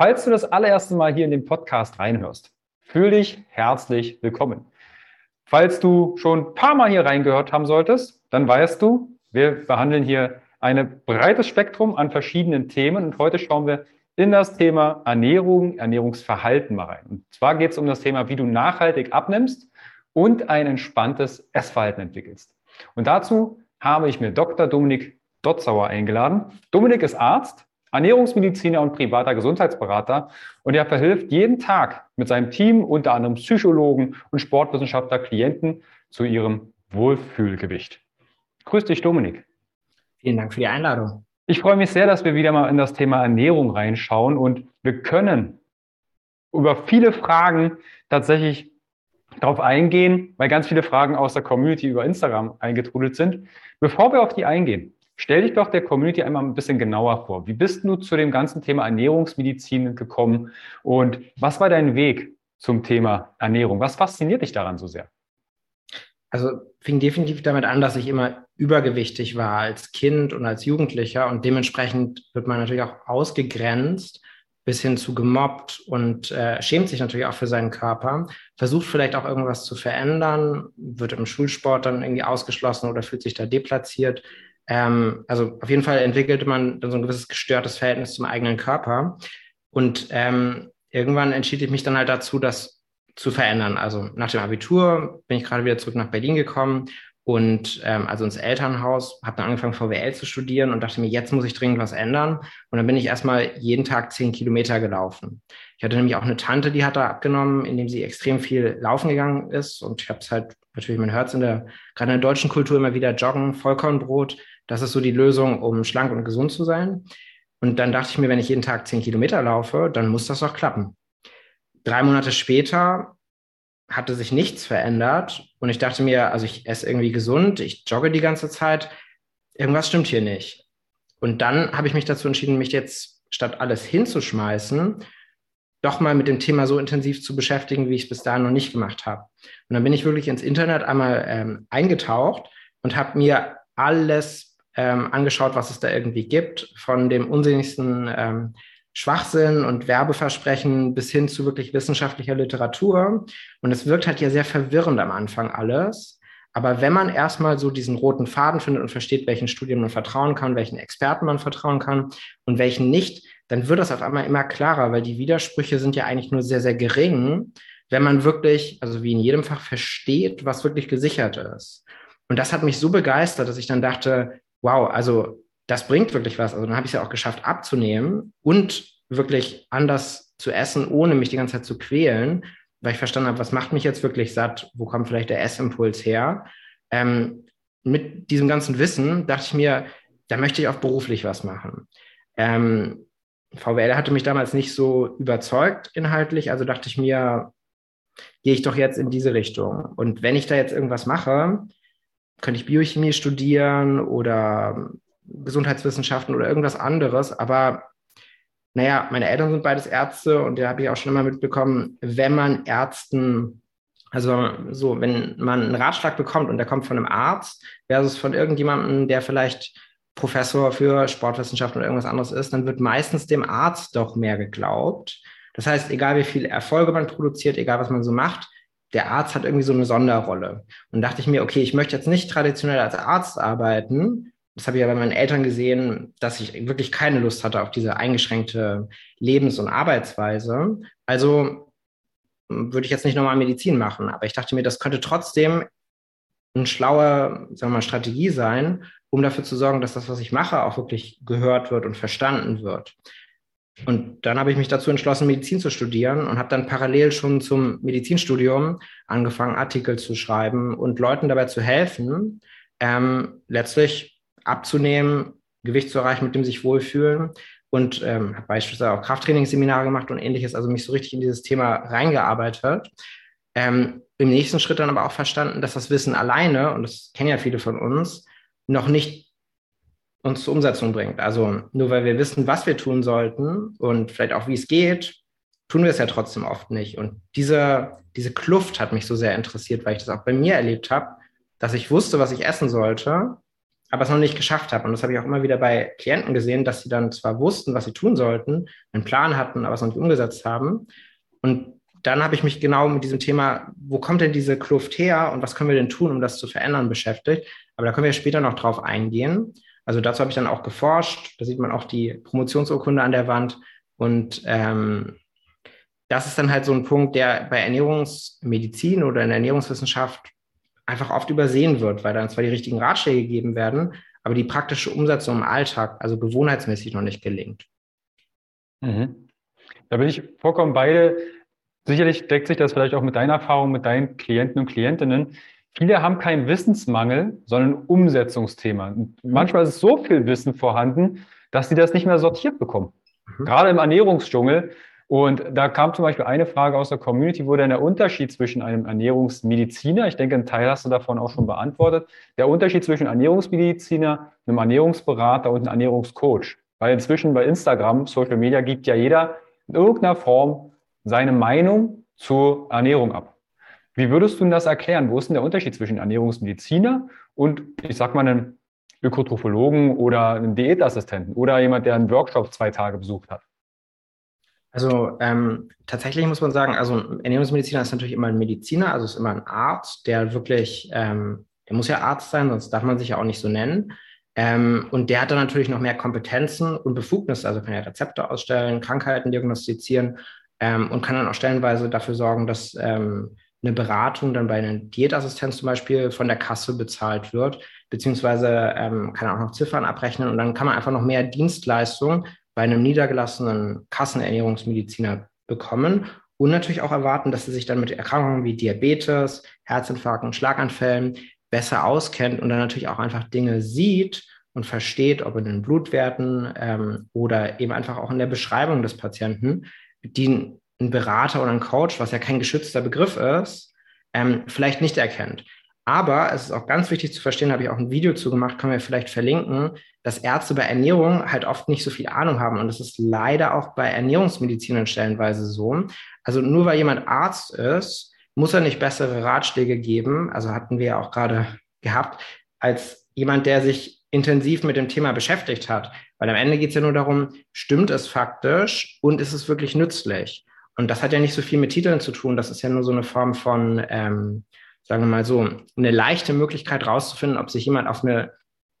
Falls du das allererste Mal hier in den Podcast reinhörst, fühl dich herzlich willkommen. Falls du schon ein paar Mal hier reingehört haben solltest, dann weißt du, wir behandeln hier ein breites Spektrum an verschiedenen Themen und heute schauen wir in das Thema Ernährung, Ernährungsverhalten mal rein. Und zwar geht es um das Thema, wie du nachhaltig abnimmst und ein entspanntes Essverhalten entwickelst. Und dazu habe ich mir Dr. Dominik Dotzauer eingeladen. Dominik ist Arzt, Ernährungsmediziner und privater Gesundheitsberater und er verhilft jeden Tag mit seinem Team, unter anderem Psychologen und Sportwissenschaftler, Klienten zu ihrem Wohlfühlgewicht. Grüß dich, Dominik. Vielen Dank für die Einladung. Ich freue mich sehr, dass wir wieder mal in das Thema Ernährung reinschauen und wir können über viele Fragen tatsächlich darauf eingehen, weil ganz viele Fragen aus der Community über Instagram eingetrudelt sind. Bevor wir auf die eingehen, stell dich doch der Community einmal ein bisschen genauer vor. Wie bist du zu dem ganzen Thema Ernährungsmedizin gekommen und was war dein Weg zum Thema Ernährung? Was fasziniert dich daran so sehr? Also fing definitiv damit an, dass ich immer übergewichtig war als Kind und als Jugendlicher und dementsprechend wird man natürlich auch ausgegrenzt bis hin zu gemobbt und äh, schämt sich natürlich auch für seinen Körper, versucht vielleicht auch irgendwas zu verändern, wird im Schulsport dann irgendwie ausgeschlossen oder fühlt sich da deplatziert. Ähm, also auf jeden Fall entwickelte man dann so ein gewisses gestörtes Verhältnis zum eigenen Körper und ähm, irgendwann entschied ich mich dann halt dazu, das zu verändern. Also nach dem Abitur bin ich gerade wieder zurück nach Berlin gekommen und ähm, also ins Elternhaus, habe dann angefangen VWL zu studieren und dachte mir, jetzt muss ich dringend was ändern. Und dann bin ich erstmal jeden Tag zehn Kilometer gelaufen. Ich hatte nämlich auch eine Tante, die hat da abgenommen, indem sie extrem viel laufen gegangen ist. Und ich habe es halt natürlich, man hört es in der, gerade in der deutschen Kultur immer wieder joggen, Vollkornbrot. Das ist so die Lösung, um schlank und gesund zu sein. Und dann dachte ich mir, wenn ich jeden Tag zehn Kilometer laufe, dann muss das doch klappen drei Monate später hatte sich nichts verändert und ich dachte mir, also ich esse irgendwie gesund, ich jogge die ganze Zeit, irgendwas stimmt hier nicht. Und dann habe ich mich dazu entschieden, mich jetzt statt alles hinzuschmeißen, doch mal mit dem Thema so intensiv zu beschäftigen, wie ich es bis dahin noch nicht gemacht habe. Und dann bin ich wirklich ins Internet einmal ähm, eingetaucht und habe mir alles ähm, angeschaut, was es da irgendwie gibt, von dem unsinnigsten ähm, Schwachsinn und Werbeversprechen bis hin zu wirklich wissenschaftlicher Literatur. Und es wirkt halt ja sehr verwirrend am Anfang alles. Aber wenn man erstmal so diesen roten Faden findet und versteht, welchen Studien man vertrauen kann, welchen Experten man vertrauen kann und welchen nicht, dann wird das auf einmal immer klarer, weil die Widersprüche sind ja eigentlich nur sehr, sehr gering, wenn man wirklich, also wie in jedem Fach, versteht, was wirklich gesichert ist. Und das hat mich so begeistert, dass ich dann dachte, wow, also das bringt wirklich was. Also dann habe ich es ja auch geschafft abzunehmen und wirklich anders zu essen, ohne mich die ganze Zeit zu quälen, weil ich verstanden habe, was macht mich jetzt wirklich satt, wo kommt vielleicht der Essimpuls her. Ähm, mit diesem ganzen Wissen dachte ich mir, da möchte ich auch beruflich was machen. Ähm, VWL hatte mich damals nicht so überzeugt inhaltlich, also dachte ich mir, gehe ich doch jetzt in diese Richtung. Und wenn ich da jetzt irgendwas mache, könnte ich Biochemie studieren oder Gesundheitswissenschaften oder irgendwas anderes, aber naja, meine Eltern sind beides Ärzte und da habe ich auch schon immer mitbekommen, wenn man Ärzten, also so, wenn man einen Ratschlag bekommt und der kommt von einem Arzt versus von irgendjemandem, der vielleicht Professor für Sportwissenschaften oder irgendwas anderes ist, dann wird meistens dem Arzt doch mehr geglaubt. Das heißt, egal wie viele Erfolge man produziert, egal was man so macht, der Arzt hat irgendwie so eine Sonderrolle. Und dachte ich mir, okay, ich möchte jetzt nicht traditionell als Arzt arbeiten. Das habe ich ja bei meinen Eltern gesehen, dass ich wirklich keine Lust hatte auf diese eingeschränkte Lebens- und Arbeitsweise. Also hm, würde ich jetzt nicht nochmal Medizin machen. Aber ich dachte mir, das könnte trotzdem eine schlaue sagen wir mal, Strategie sein, um dafür zu sorgen, dass das, was ich mache, auch wirklich gehört wird und verstanden wird. Und dann habe ich mich dazu entschlossen, Medizin zu studieren und habe dann parallel schon zum Medizinstudium angefangen, Artikel zu schreiben und Leuten dabei zu helfen, ähm, letztlich abzunehmen, Gewicht zu erreichen, mit dem sie sich wohlfühlen. Und ähm, habe beispielsweise auch Krafttrainingsseminare gemacht und ähnliches, also mich so richtig in dieses Thema reingearbeitet. Ähm, Im nächsten Schritt dann aber auch verstanden, dass das Wissen alleine, und das kennen ja viele von uns, noch nicht uns zur Umsetzung bringt. Also nur weil wir wissen, was wir tun sollten und vielleicht auch, wie es geht, tun wir es ja trotzdem oft nicht. Und diese, diese Kluft hat mich so sehr interessiert, weil ich das auch bei mir erlebt habe, dass ich wusste, was ich essen sollte, aber es noch nicht geschafft habe. Und das habe ich auch immer wieder bei Klienten gesehen, dass sie dann zwar wussten, was sie tun sollten, einen Plan hatten, aber es noch nicht umgesetzt haben. Und dann habe ich mich genau mit diesem Thema, wo kommt denn diese Kluft her und was können wir denn tun, um das zu verändern, beschäftigt. Aber da können wir später noch drauf eingehen. Also dazu habe ich dann auch geforscht. Da sieht man auch die Promotionsurkunde an der Wand. Und ähm, das ist dann halt so ein Punkt, der bei Ernährungsmedizin oder in der Ernährungswissenschaft einfach oft übersehen wird, weil dann zwar die richtigen Ratschläge gegeben werden, aber die praktische Umsetzung im Alltag, also gewohnheitsmäßig noch nicht gelingt. Mhm. Da bin ich vollkommen beide. Sicherlich deckt sich das vielleicht auch mit deiner Erfahrung, mit deinen Klienten und Klientinnen. Viele haben keinen Wissensmangel, sondern ein Umsetzungsthema. Und mhm. manchmal ist so viel Wissen vorhanden, dass sie das nicht mehr sortiert bekommen. Mhm. Gerade im Ernährungsdschungel. Und da kam zum Beispiel eine Frage aus der Community, wo denn der Unterschied zwischen einem Ernährungsmediziner, ich denke, einen Teil hast du davon auch schon beantwortet, der Unterschied zwischen Ernährungsmediziner, einem Ernährungsberater und einem Ernährungscoach. Weil inzwischen bei Instagram, Social Media, gibt ja jeder in irgendeiner Form seine Meinung zur Ernährung ab. Wie würdest du das erklären? Wo ist denn der Unterschied zwischen Ernährungsmediziner und, ich sag mal, einem Ökotrophologen oder einem Diätassistenten oder jemand, der einen Workshop zwei Tage besucht hat? Also ähm, tatsächlich muss man sagen, also ein Ernährungsmediziner ist natürlich immer ein Mediziner, also ist immer ein Arzt, der wirklich, ähm, der muss ja Arzt sein, sonst darf man sich ja auch nicht so nennen. Ähm, und der hat dann natürlich noch mehr Kompetenzen und Befugnisse, also kann ja Rezepte ausstellen, Krankheiten diagnostizieren ähm, und kann dann auch stellenweise dafür sorgen, dass ähm, eine Beratung dann bei einem Diätassistenz zum Beispiel von der Kasse bezahlt wird, beziehungsweise ähm, kann auch noch Ziffern abrechnen und dann kann man einfach noch mehr Dienstleistungen bei einem niedergelassenen Kassenernährungsmediziner bekommen und natürlich auch erwarten, dass er sich dann mit Erkrankungen wie Diabetes, Herzinfarkten, Schlaganfällen besser auskennt und dann natürlich auch einfach Dinge sieht und versteht, ob in den Blutwerten ähm, oder eben einfach auch in der Beschreibung des Patienten, die ein Berater oder ein Coach, was ja kein geschützter Begriff ist, ähm, vielleicht nicht erkennt. Aber es ist auch ganz wichtig zu verstehen, habe ich auch ein Video zu gemacht, können wir vielleicht verlinken, dass Ärzte bei Ernährung halt oft nicht so viel Ahnung haben. Und das ist leider auch bei Ernährungsmedizinern stellenweise so. Also nur weil jemand Arzt ist, muss er nicht bessere Ratschläge geben, also hatten wir ja auch gerade gehabt, als jemand, der sich intensiv mit dem Thema beschäftigt hat. Weil am Ende geht es ja nur darum, stimmt es faktisch und ist es wirklich nützlich? Und das hat ja nicht so viel mit Titeln zu tun. Das ist ja nur so eine Form von, ähm, sagen wir mal so, eine leichte Möglichkeit rauszufinden, ob sich jemand auf eine,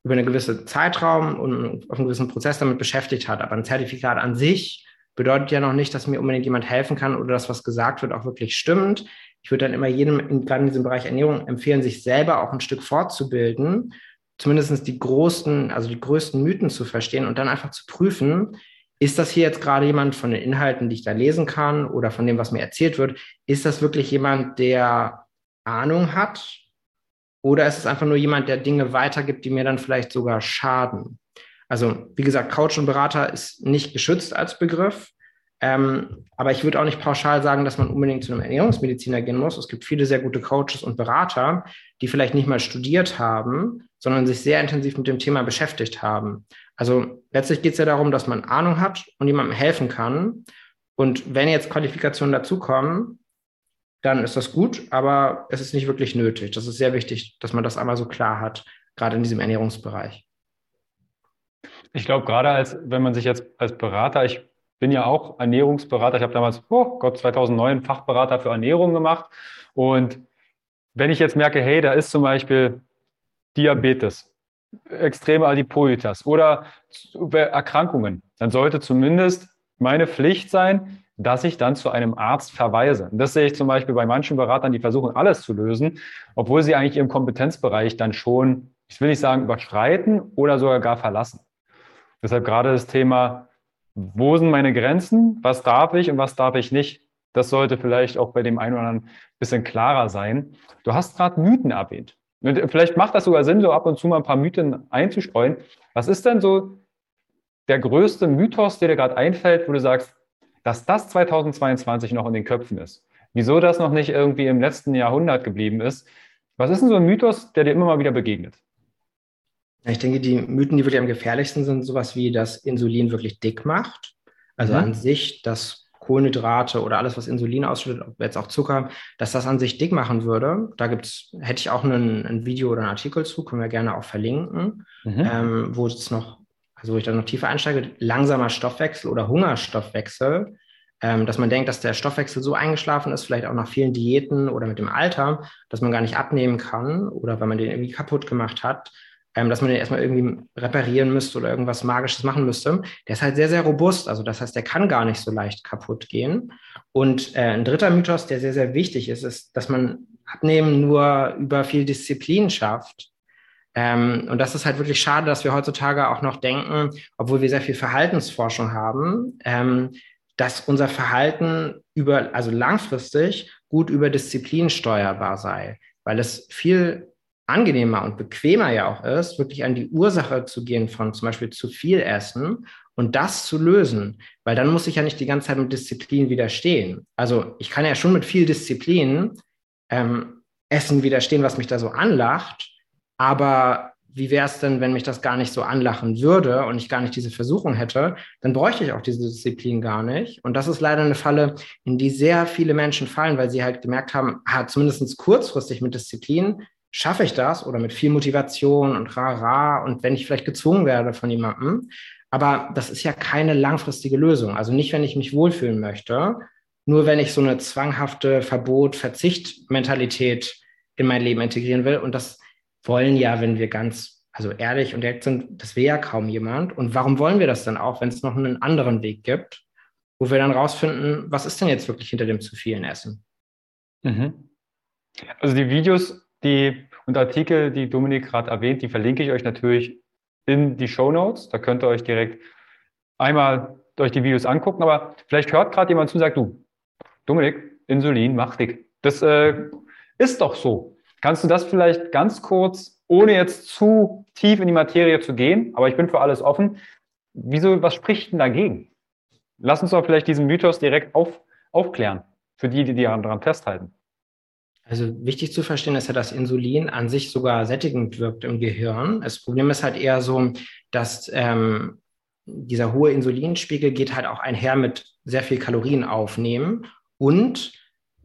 über eine gewisse Zeitraum und auf einen gewissen Prozess damit beschäftigt hat. Aber ein Zertifikat an sich bedeutet ja noch nicht, dass mir unbedingt jemand helfen kann oder dass was gesagt wird auch wirklich stimmt. Ich würde dann immer jedem, gerade in diesem Bereich Ernährung, empfehlen, sich selber auch ein Stück fortzubilden, zumindest die großen, also die größten Mythen zu verstehen und dann einfach zu prüfen, ist das hier jetzt gerade jemand von den Inhalten, die ich da lesen kann oder von dem, was mir erzählt wird, ist das wirklich jemand, der Ahnung hat? Oder ist es einfach nur jemand, der Dinge weitergibt, die mir dann vielleicht sogar schaden? Also, wie gesagt, Coach und Berater ist nicht geschützt als Begriff. Ähm, aber ich würde auch nicht pauschal sagen, dass man unbedingt zu einem Ernährungsmediziner gehen muss. Es gibt viele sehr gute Coaches und Berater, die vielleicht nicht mal studiert haben, sondern sich sehr intensiv mit dem Thema beschäftigt haben. Also letztlich geht es ja darum, dass man Ahnung hat und jemandem helfen kann. Und wenn jetzt Qualifikationen dazukommen, dann ist das gut, aber es ist nicht wirklich nötig. Das ist sehr wichtig, dass man das einmal so klar hat, gerade in diesem Ernährungsbereich. Ich glaube, gerade als wenn man sich jetzt als Berater, ich bin ja auch Ernährungsberater, ich habe damals, oh Gott, 2009 Fachberater für Ernährung gemacht. Und wenn ich jetzt merke, hey, da ist zum Beispiel Diabetes, extreme Adipositas oder Erkrankungen, dann sollte zumindest meine Pflicht sein, dass ich dann zu einem Arzt verweise. Und das sehe ich zum Beispiel bei manchen Beratern, die versuchen, alles zu lösen, obwohl sie eigentlich ihren Kompetenzbereich dann schon, ich will nicht sagen, überschreiten oder sogar gar verlassen. Deshalb gerade das Thema, wo sind meine Grenzen, was darf ich und was darf ich nicht, das sollte vielleicht auch bei dem einen oder anderen ein bisschen klarer sein. Du hast gerade Mythen erwähnt. Vielleicht macht das sogar Sinn, so ab und zu mal ein paar Mythen einzustreuen. Was ist denn so der größte Mythos, der dir gerade einfällt, wo du sagst, dass das 2022 noch in den Köpfen ist? Wieso das noch nicht irgendwie im letzten Jahrhundert geblieben ist? Was ist denn so ein Mythos, der dir immer mal wieder begegnet? Ich denke, die Mythen, die wirklich am gefährlichsten sind, sowas wie, dass Insulin wirklich dick macht. Also mhm. an sich, dass Kohlenhydrate oder alles, was Insulin ausschüttet, ob jetzt auch Zucker, dass das an sich dick machen würde. Da gibt's, hätte ich auch einen, ein Video oder einen Artikel zu, können wir gerne auch verlinken, mhm. ähm, wo es noch, also wo ich dann noch tiefer einsteige, langsamer Stoffwechsel oder Hungerstoffwechsel, ähm, dass man denkt, dass der Stoffwechsel so eingeschlafen ist, vielleicht auch nach vielen Diäten oder mit dem Alter, dass man gar nicht abnehmen kann oder weil man den irgendwie kaputt gemacht hat ähm, dass man den erstmal irgendwie reparieren müsste oder irgendwas Magisches machen müsste. Der ist halt sehr, sehr robust. Also das heißt, der kann gar nicht so leicht kaputt gehen. Und äh, ein dritter Mythos, der sehr, sehr wichtig ist, ist, dass man Abnehmen nur über viel Disziplin schafft. Ähm, und das ist halt wirklich schade, dass wir heutzutage auch noch denken, obwohl wir sehr viel Verhaltensforschung haben, ähm, dass unser Verhalten über, also langfristig gut über Disziplin steuerbar sei, weil es viel angenehmer und bequemer ja auch ist, wirklich an die Ursache zu gehen von zum Beispiel zu viel Essen und das zu lösen, weil dann muss ich ja nicht die ganze Zeit mit Disziplin widerstehen. Also ich kann ja schon mit viel Disziplin ähm, Essen widerstehen, was mich da so anlacht, aber wie wäre es denn, wenn mich das gar nicht so anlachen würde und ich gar nicht diese Versuchung hätte, dann bräuchte ich auch diese Disziplin gar nicht. Und das ist leider eine Falle, in die sehr viele Menschen fallen, weil sie halt gemerkt haben, ah, zumindest kurzfristig mit Disziplin schaffe ich das oder mit viel Motivation und rara und wenn ich vielleicht gezwungen werde von jemandem. Aber das ist ja keine langfristige Lösung. Also nicht, wenn ich mich wohlfühlen möchte, nur wenn ich so eine zwanghafte Verbot, Verzicht-Mentalität in mein Leben integrieren will. Und das wollen ja, wenn wir ganz, also ehrlich und direkt sind, das will ja kaum jemand. Und warum wollen wir das dann auch, wenn es noch einen anderen Weg gibt, wo wir dann rausfinden, was ist denn jetzt wirklich hinter dem zu vielen Essen? Mhm. Also die Videos die und Artikel, die Dominik gerade erwähnt, die verlinke ich euch natürlich in die Show Notes. Da könnt ihr euch direkt einmal euch die Videos angucken. Aber vielleicht hört gerade jemand zu und sagt, du, Dominik, Insulin macht dick. Das äh, ist doch so. Kannst du das vielleicht ganz kurz, ohne jetzt zu tief in die Materie zu gehen, aber ich bin für alles offen, wieso, was spricht denn dagegen? Lass uns doch vielleicht diesen Mythos direkt auf, aufklären, für die, die daran festhalten. Also wichtig zu verstehen ist ja, dass Insulin an sich sogar sättigend wirkt im Gehirn. Das Problem ist halt eher so, dass ähm, dieser hohe Insulinspiegel geht halt auch einher mit sehr viel Kalorien aufnehmen und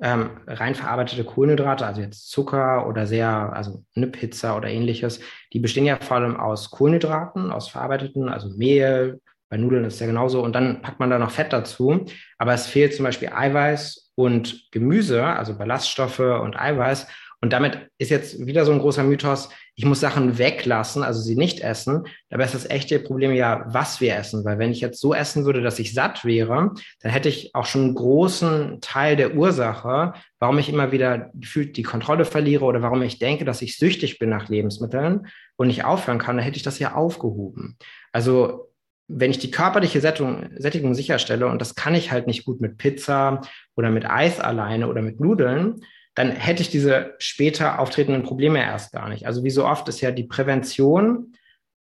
ähm, rein verarbeitete Kohlenhydrate, also jetzt Zucker oder sehr, also eine Pizza oder ähnliches, die bestehen ja vor allem aus Kohlenhydraten, aus verarbeiteten, also Mehl, bei Nudeln ist es ja genauso. Und dann packt man da noch Fett dazu. Aber es fehlt zum Beispiel Eiweiß und Gemüse, also Ballaststoffe und Eiweiß. Und damit ist jetzt wieder so ein großer Mythos, ich muss Sachen weglassen, also sie nicht essen. Dabei ist das echte Problem ja, was wir essen. Weil wenn ich jetzt so essen würde, dass ich satt wäre, dann hätte ich auch schon einen großen Teil der Ursache, warum ich immer wieder gefühlt die Kontrolle verliere oder warum ich denke, dass ich süchtig bin nach Lebensmitteln und nicht aufhören kann, dann hätte ich das ja aufgehoben. Also wenn ich die körperliche Sättigung, Sättigung sicherstelle, und das kann ich halt nicht gut mit Pizza oder mit Eis alleine oder mit Nudeln, dann hätte ich diese später auftretenden Probleme erst gar nicht. Also wie so oft ist ja die Prävention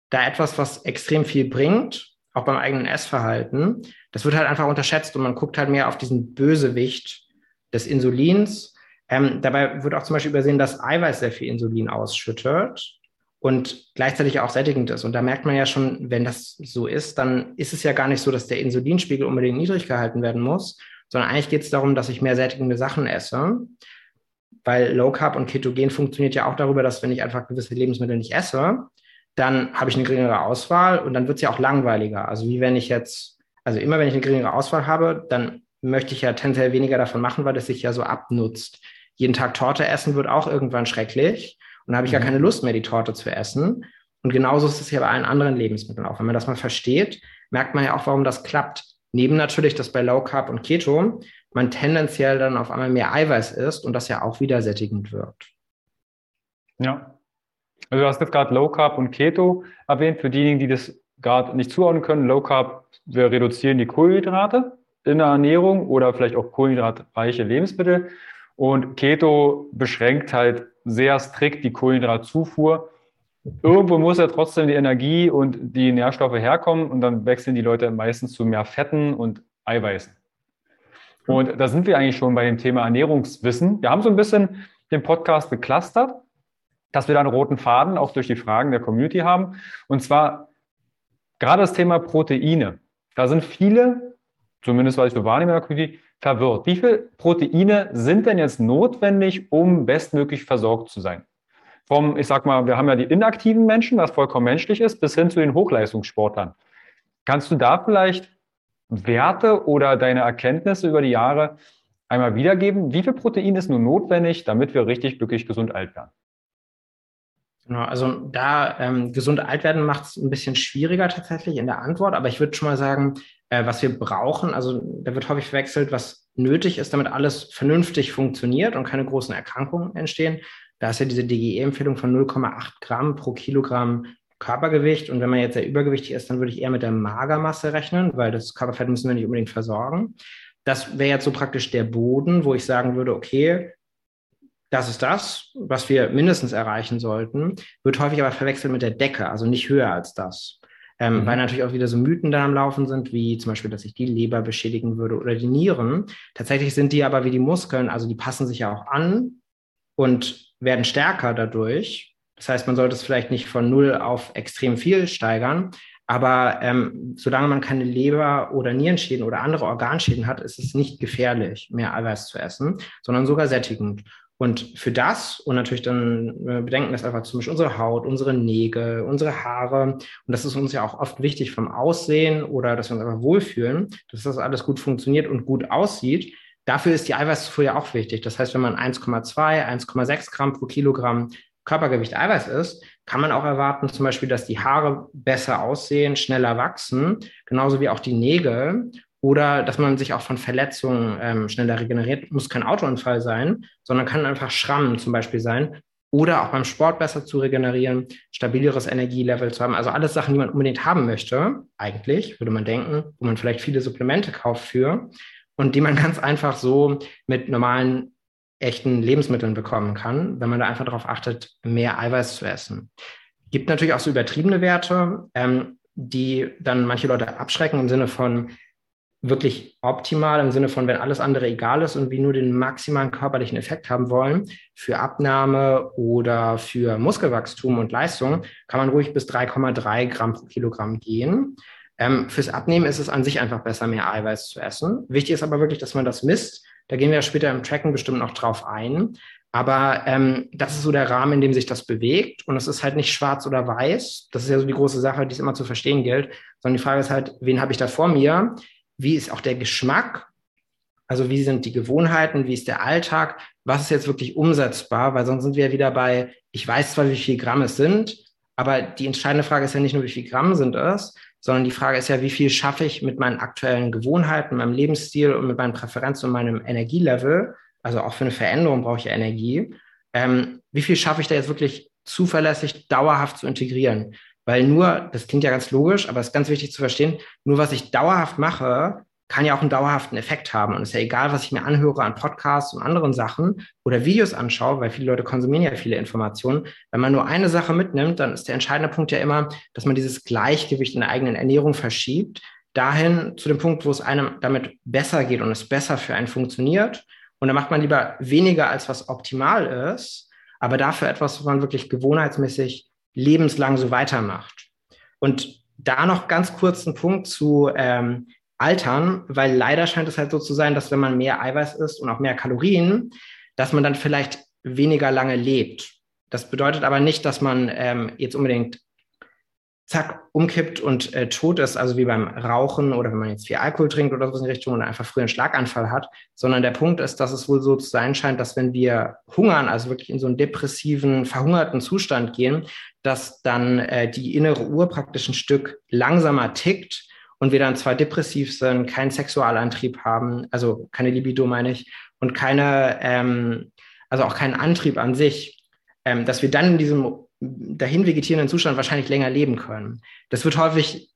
da etwas, was extrem viel bringt, auch beim eigenen Essverhalten. Das wird halt einfach unterschätzt und man guckt halt mehr auf diesen Bösewicht des Insulins. Ähm, dabei wird auch zum Beispiel übersehen, dass Eiweiß sehr viel Insulin ausschüttet und gleichzeitig auch sättigend ist. Und da merkt man ja schon, wenn das so ist, dann ist es ja gar nicht so, dass der Insulinspiegel unbedingt niedrig gehalten werden muss, sondern eigentlich geht es darum, dass ich mehr sättigende Sachen esse. Weil Low Carb und Ketogen funktioniert ja auch darüber, dass wenn ich einfach gewisse Lebensmittel nicht esse, dann habe ich eine geringere Auswahl und dann wird es ja auch langweiliger. Also wie wenn ich jetzt, also immer wenn ich eine geringere Auswahl habe, dann möchte ich ja tendenziell weniger davon machen, weil es sich ja so abnutzt. Jeden Tag Torte essen wird auch irgendwann schrecklich und dann habe ich mhm. gar keine Lust mehr, die Torte zu essen. Und genauso ist es ja bei allen anderen Lebensmitteln auch. Wenn man das mal versteht, merkt man ja auch, warum das klappt. Neben natürlich, dass bei Low Carb und Keto man tendenziell dann auf einmal mehr Eiweiß isst und das ja auch wieder sättigend wirkt. Ja, also du hast jetzt gerade Low Carb und Keto erwähnt. Für diejenigen, die das gerade nicht zuordnen können, Low Carb, wir reduzieren die Kohlenhydrate in der Ernährung oder vielleicht auch kohlenhydratreiche Lebensmittel. Und Keto beschränkt halt sehr strikt die Kohlenhydratzufuhr. Irgendwo muss ja trotzdem die Energie und die Nährstoffe herkommen und dann wechseln die Leute meistens zu mehr Fetten und Eiweißen. Und da sind wir eigentlich schon bei dem Thema Ernährungswissen. Wir haben so ein bisschen den Podcast geclustert dass wir da einen roten Faden auch durch die Fragen der Community haben. Und zwar gerade das Thema Proteine. Da sind viele, zumindest was ich so wahrnehme in der Community, verwirrt. Wie viele Proteine sind denn jetzt notwendig, um bestmöglich versorgt zu sein? Vom, ich sag mal, wir haben ja die inaktiven Menschen, was vollkommen menschlich ist, bis hin zu den Hochleistungssportlern. Kannst du da vielleicht Werte oder deine Erkenntnisse über die Jahre einmal wiedergeben? Wie viel Protein ist nun notwendig, damit wir richtig glücklich gesund alt werden? Genau, also da ähm, gesund alt werden macht es ein bisschen schwieriger tatsächlich in der Antwort, aber ich würde schon mal sagen, äh, was wir brauchen, also da wird häufig verwechselt, was nötig ist, damit alles vernünftig funktioniert und keine großen Erkrankungen entstehen. Da ist ja diese DGE-Empfehlung von 0,8 Gramm pro Kilogramm Körpergewicht. Und wenn man jetzt sehr übergewichtig ist, dann würde ich eher mit der Magermasse rechnen, weil das Körperfett müssen wir nicht unbedingt versorgen. Das wäre jetzt so praktisch der Boden, wo ich sagen würde, okay, das ist das, was wir mindestens erreichen sollten, wird häufig aber verwechselt mit der Decke, also nicht höher als das. Ähm, mhm. Weil natürlich auch wieder so Mythen da am Laufen sind, wie zum Beispiel, dass ich die Leber beschädigen würde oder die Nieren. Tatsächlich sind die aber wie die Muskeln, also die passen sich ja auch an und werden stärker dadurch. Das heißt, man sollte es vielleicht nicht von null auf extrem viel steigern, aber ähm, solange man keine Leber- oder Nierenschäden oder andere Organschäden hat, ist es nicht gefährlich, mehr Eiweiß zu essen, sondern sogar sättigend. Und für das und natürlich dann äh, bedenken das einfach zum Beispiel unsere Haut, unsere Nägel, unsere Haare. Und das ist uns ja auch oft wichtig vom Aussehen oder dass wir uns einfach wohlfühlen, dass das alles gut funktioniert und gut aussieht. Dafür ist die Eiweißzufuhr ja auch wichtig. Das heißt, wenn man 1,2, 1,6 Gramm pro Kilogramm Körpergewicht Eiweiß ist, kann man auch erwarten, zum Beispiel, dass die Haare besser aussehen, schneller wachsen, genauso wie auch die Nägel oder dass man sich auch von Verletzungen ähm, schneller regeneriert. Muss kein Autounfall sein, sondern kann einfach Schrammen zum Beispiel sein. Oder auch beim Sport besser zu regenerieren, stabileres Energielevel zu haben. Also alles Sachen, die man unbedingt haben möchte, eigentlich, würde man denken, wo man vielleicht viele Supplemente kauft für und die man ganz einfach so mit normalen, echten Lebensmitteln bekommen kann, wenn man da einfach darauf achtet, mehr Eiweiß zu essen. Gibt natürlich auch so übertriebene Werte, ähm, die dann manche Leute abschrecken im Sinne von, wirklich optimal im Sinne von, wenn alles andere egal ist und wir nur den maximalen körperlichen Effekt haben wollen, für Abnahme oder für Muskelwachstum und Leistung, kann man ruhig bis 3,3 Gramm pro Kilogramm gehen. Ähm, fürs Abnehmen ist es an sich einfach besser, mehr Eiweiß zu essen. Wichtig ist aber wirklich, dass man das misst. Da gehen wir später im Tracken bestimmt noch drauf ein. Aber ähm, das ist so der Rahmen, in dem sich das bewegt. Und es ist halt nicht schwarz oder weiß. Das ist ja so die große Sache, die es immer zu verstehen gilt. Sondern die Frage ist halt, wen habe ich da vor mir? Wie ist auch der Geschmack? Also wie sind die Gewohnheiten? Wie ist der Alltag? Was ist jetzt wirklich umsetzbar? Weil sonst sind wir wieder bei, ich weiß zwar, wie viel Gramm es sind, aber die entscheidende Frage ist ja nicht nur, wie viel Gramm sind es, sondern die Frage ist ja, wie viel schaffe ich mit meinen aktuellen Gewohnheiten, meinem Lebensstil und mit meinen Präferenzen und meinem Energielevel? Also auch für eine Veränderung brauche ich ja Energie. Ähm, wie viel schaffe ich da jetzt wirklich zuverlässig, dauerhaft zu integrieren? Weil nur, das klingt ja ganz logisch, aber es ist ganz wichtig zu verstehen, nur was ich dauerhaft mache, kann ja auch einen dauerhaften Effekt haben. Und es ist ja egal, was ich mir anhöre an Podcasts und anderen Sachen oder Videos anschaue, weil viele Leute konsumieren ja viele Informationen. Wenn man nur eine Sache mitnimmt, dann ist der entscheidende Punkt ja immer, dass man dieses Gleichgewicht in der eigenen Ernährung verschiebt, dahin zu dem Punkt, wo es einem damit besser geht und es besser für einen funktioniert. Und dann macht man lieber weniger, als was optimal ist, aber dafür etwas, was man wirklich gewohnheitsmäßig lebenslang so weitermacht. Und da noch ganz kurz ein Punkt zu ähm, Altern, weil leider scheint es halt so zu sein, dass wenn man mehr Eiweiß isst und auch mehr Kalorien, dass man dann vielleicht weniger lange lebt. Das bedeutet aber nicht, dass man ähm, jetzt unbedingt zack, umkippt und äh, tot ist, also wie beim Rauchen oder wenn man jetzt viel Alkohol trinkt oder so in die Richtung und einfach früher einen Schlaganfall hat, sondern der Punkt ist, dass es wohl so zu sein scheint, dass wenn wir hungern, also wirklich in so einen depressiven, verhungerten Zustand gehen, dass dann äh, die innere Uhr praktisch ein Stück langsamer tickt und wir dann zwar depressiv sind, keinen Sexualantrieb haben, also keine Libido meine ich, und keine, ähm, also auch keinen Antrieb an sich, ähm, dass wir dann in diesem dahin vegetierenden Zustand wahrscheinlich länger leben können. Das wird häufig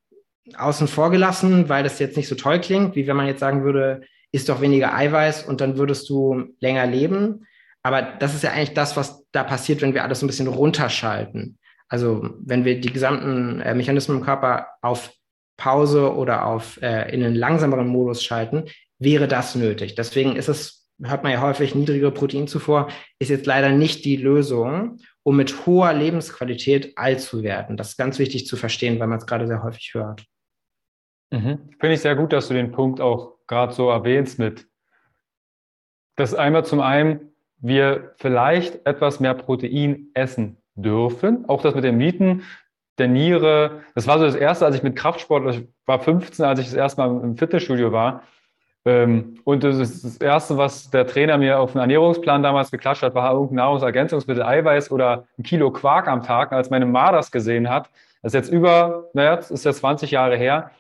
außen vor gelassen, weil das jetzt nicht so toll klingt, wie wenn man jetzt sagen würde, isst doch weniger Eiweiß und dann würdest du länger leben. Aber das ist ja eigentlich das, was da passiert, wenn wir alles ein bisschen runterschalten. Also wenn wir die gesamten äh, Mechanismen im Körper auf Pause oder auf äh, in einen langsameren Modus schalten, wäre das nötig. Deswegen ist es, hört man ja häufig, niedrigere Proteinzufuhr ist jetzt leider nicht die Lösung um mit hoher Lebensqualität alt zu werden. Das ist ganz wichtig zu verstehen, weil man es gerade sehr häufig hört. Mhm. Finde ich sehr gut, dass du den Punkt auch gerade so erwähnst mit, dass einmal zum einen wir vielleicht etwas mehr Protein essen dürfen. Auch das mit den Mieten der Niere. Das war so das Erste, als ich mit Kraftsport, ich war 15, als ich das erste Mal im Fitnessstudio war. Ähm, und das, ist das Erste, was der Trainer mir auf den Ernährungsplan damals geklatscht hat, war irgendein Nahrungsergänzungsmittel, Eiweiß oder ein Kilo Quark am Tag. Als meine Ma das gesehen hat, das ist jetzt über, naja, das ist jetzt 20 Jahre her,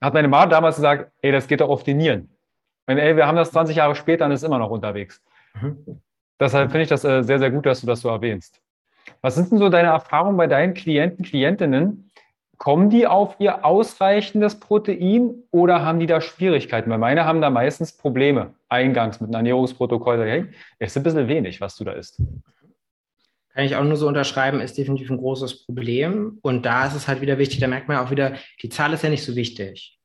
hat meine Ma damals gesagt, ey, das geht doch auf die Nieren. Und ey, wir haben das 20 Jahre später und ist immer noch unterwegs. Mhm. Deshalb finde ich das äh, sehr, sehr gut, dass du das so erwähnst. Was sind denn so deine Erfahrungen bei deinen Klienten, Klientinnen, Kommen die auf ihr ausreichendes Protein oder haben die da Schwierigkeiten? Weil meine haben da meistens Probleme eingangs mit einem Ernährungsprotokoll. Hey, es ist ein bisschen wenig, was du da isst. Kann ich auch nur so unterschreiben, ist definitiv ein großes Problem. Und da ist es halt wieder wichtig, da merkt man auch wieder, die Zahl ist ja nicht so wichtig.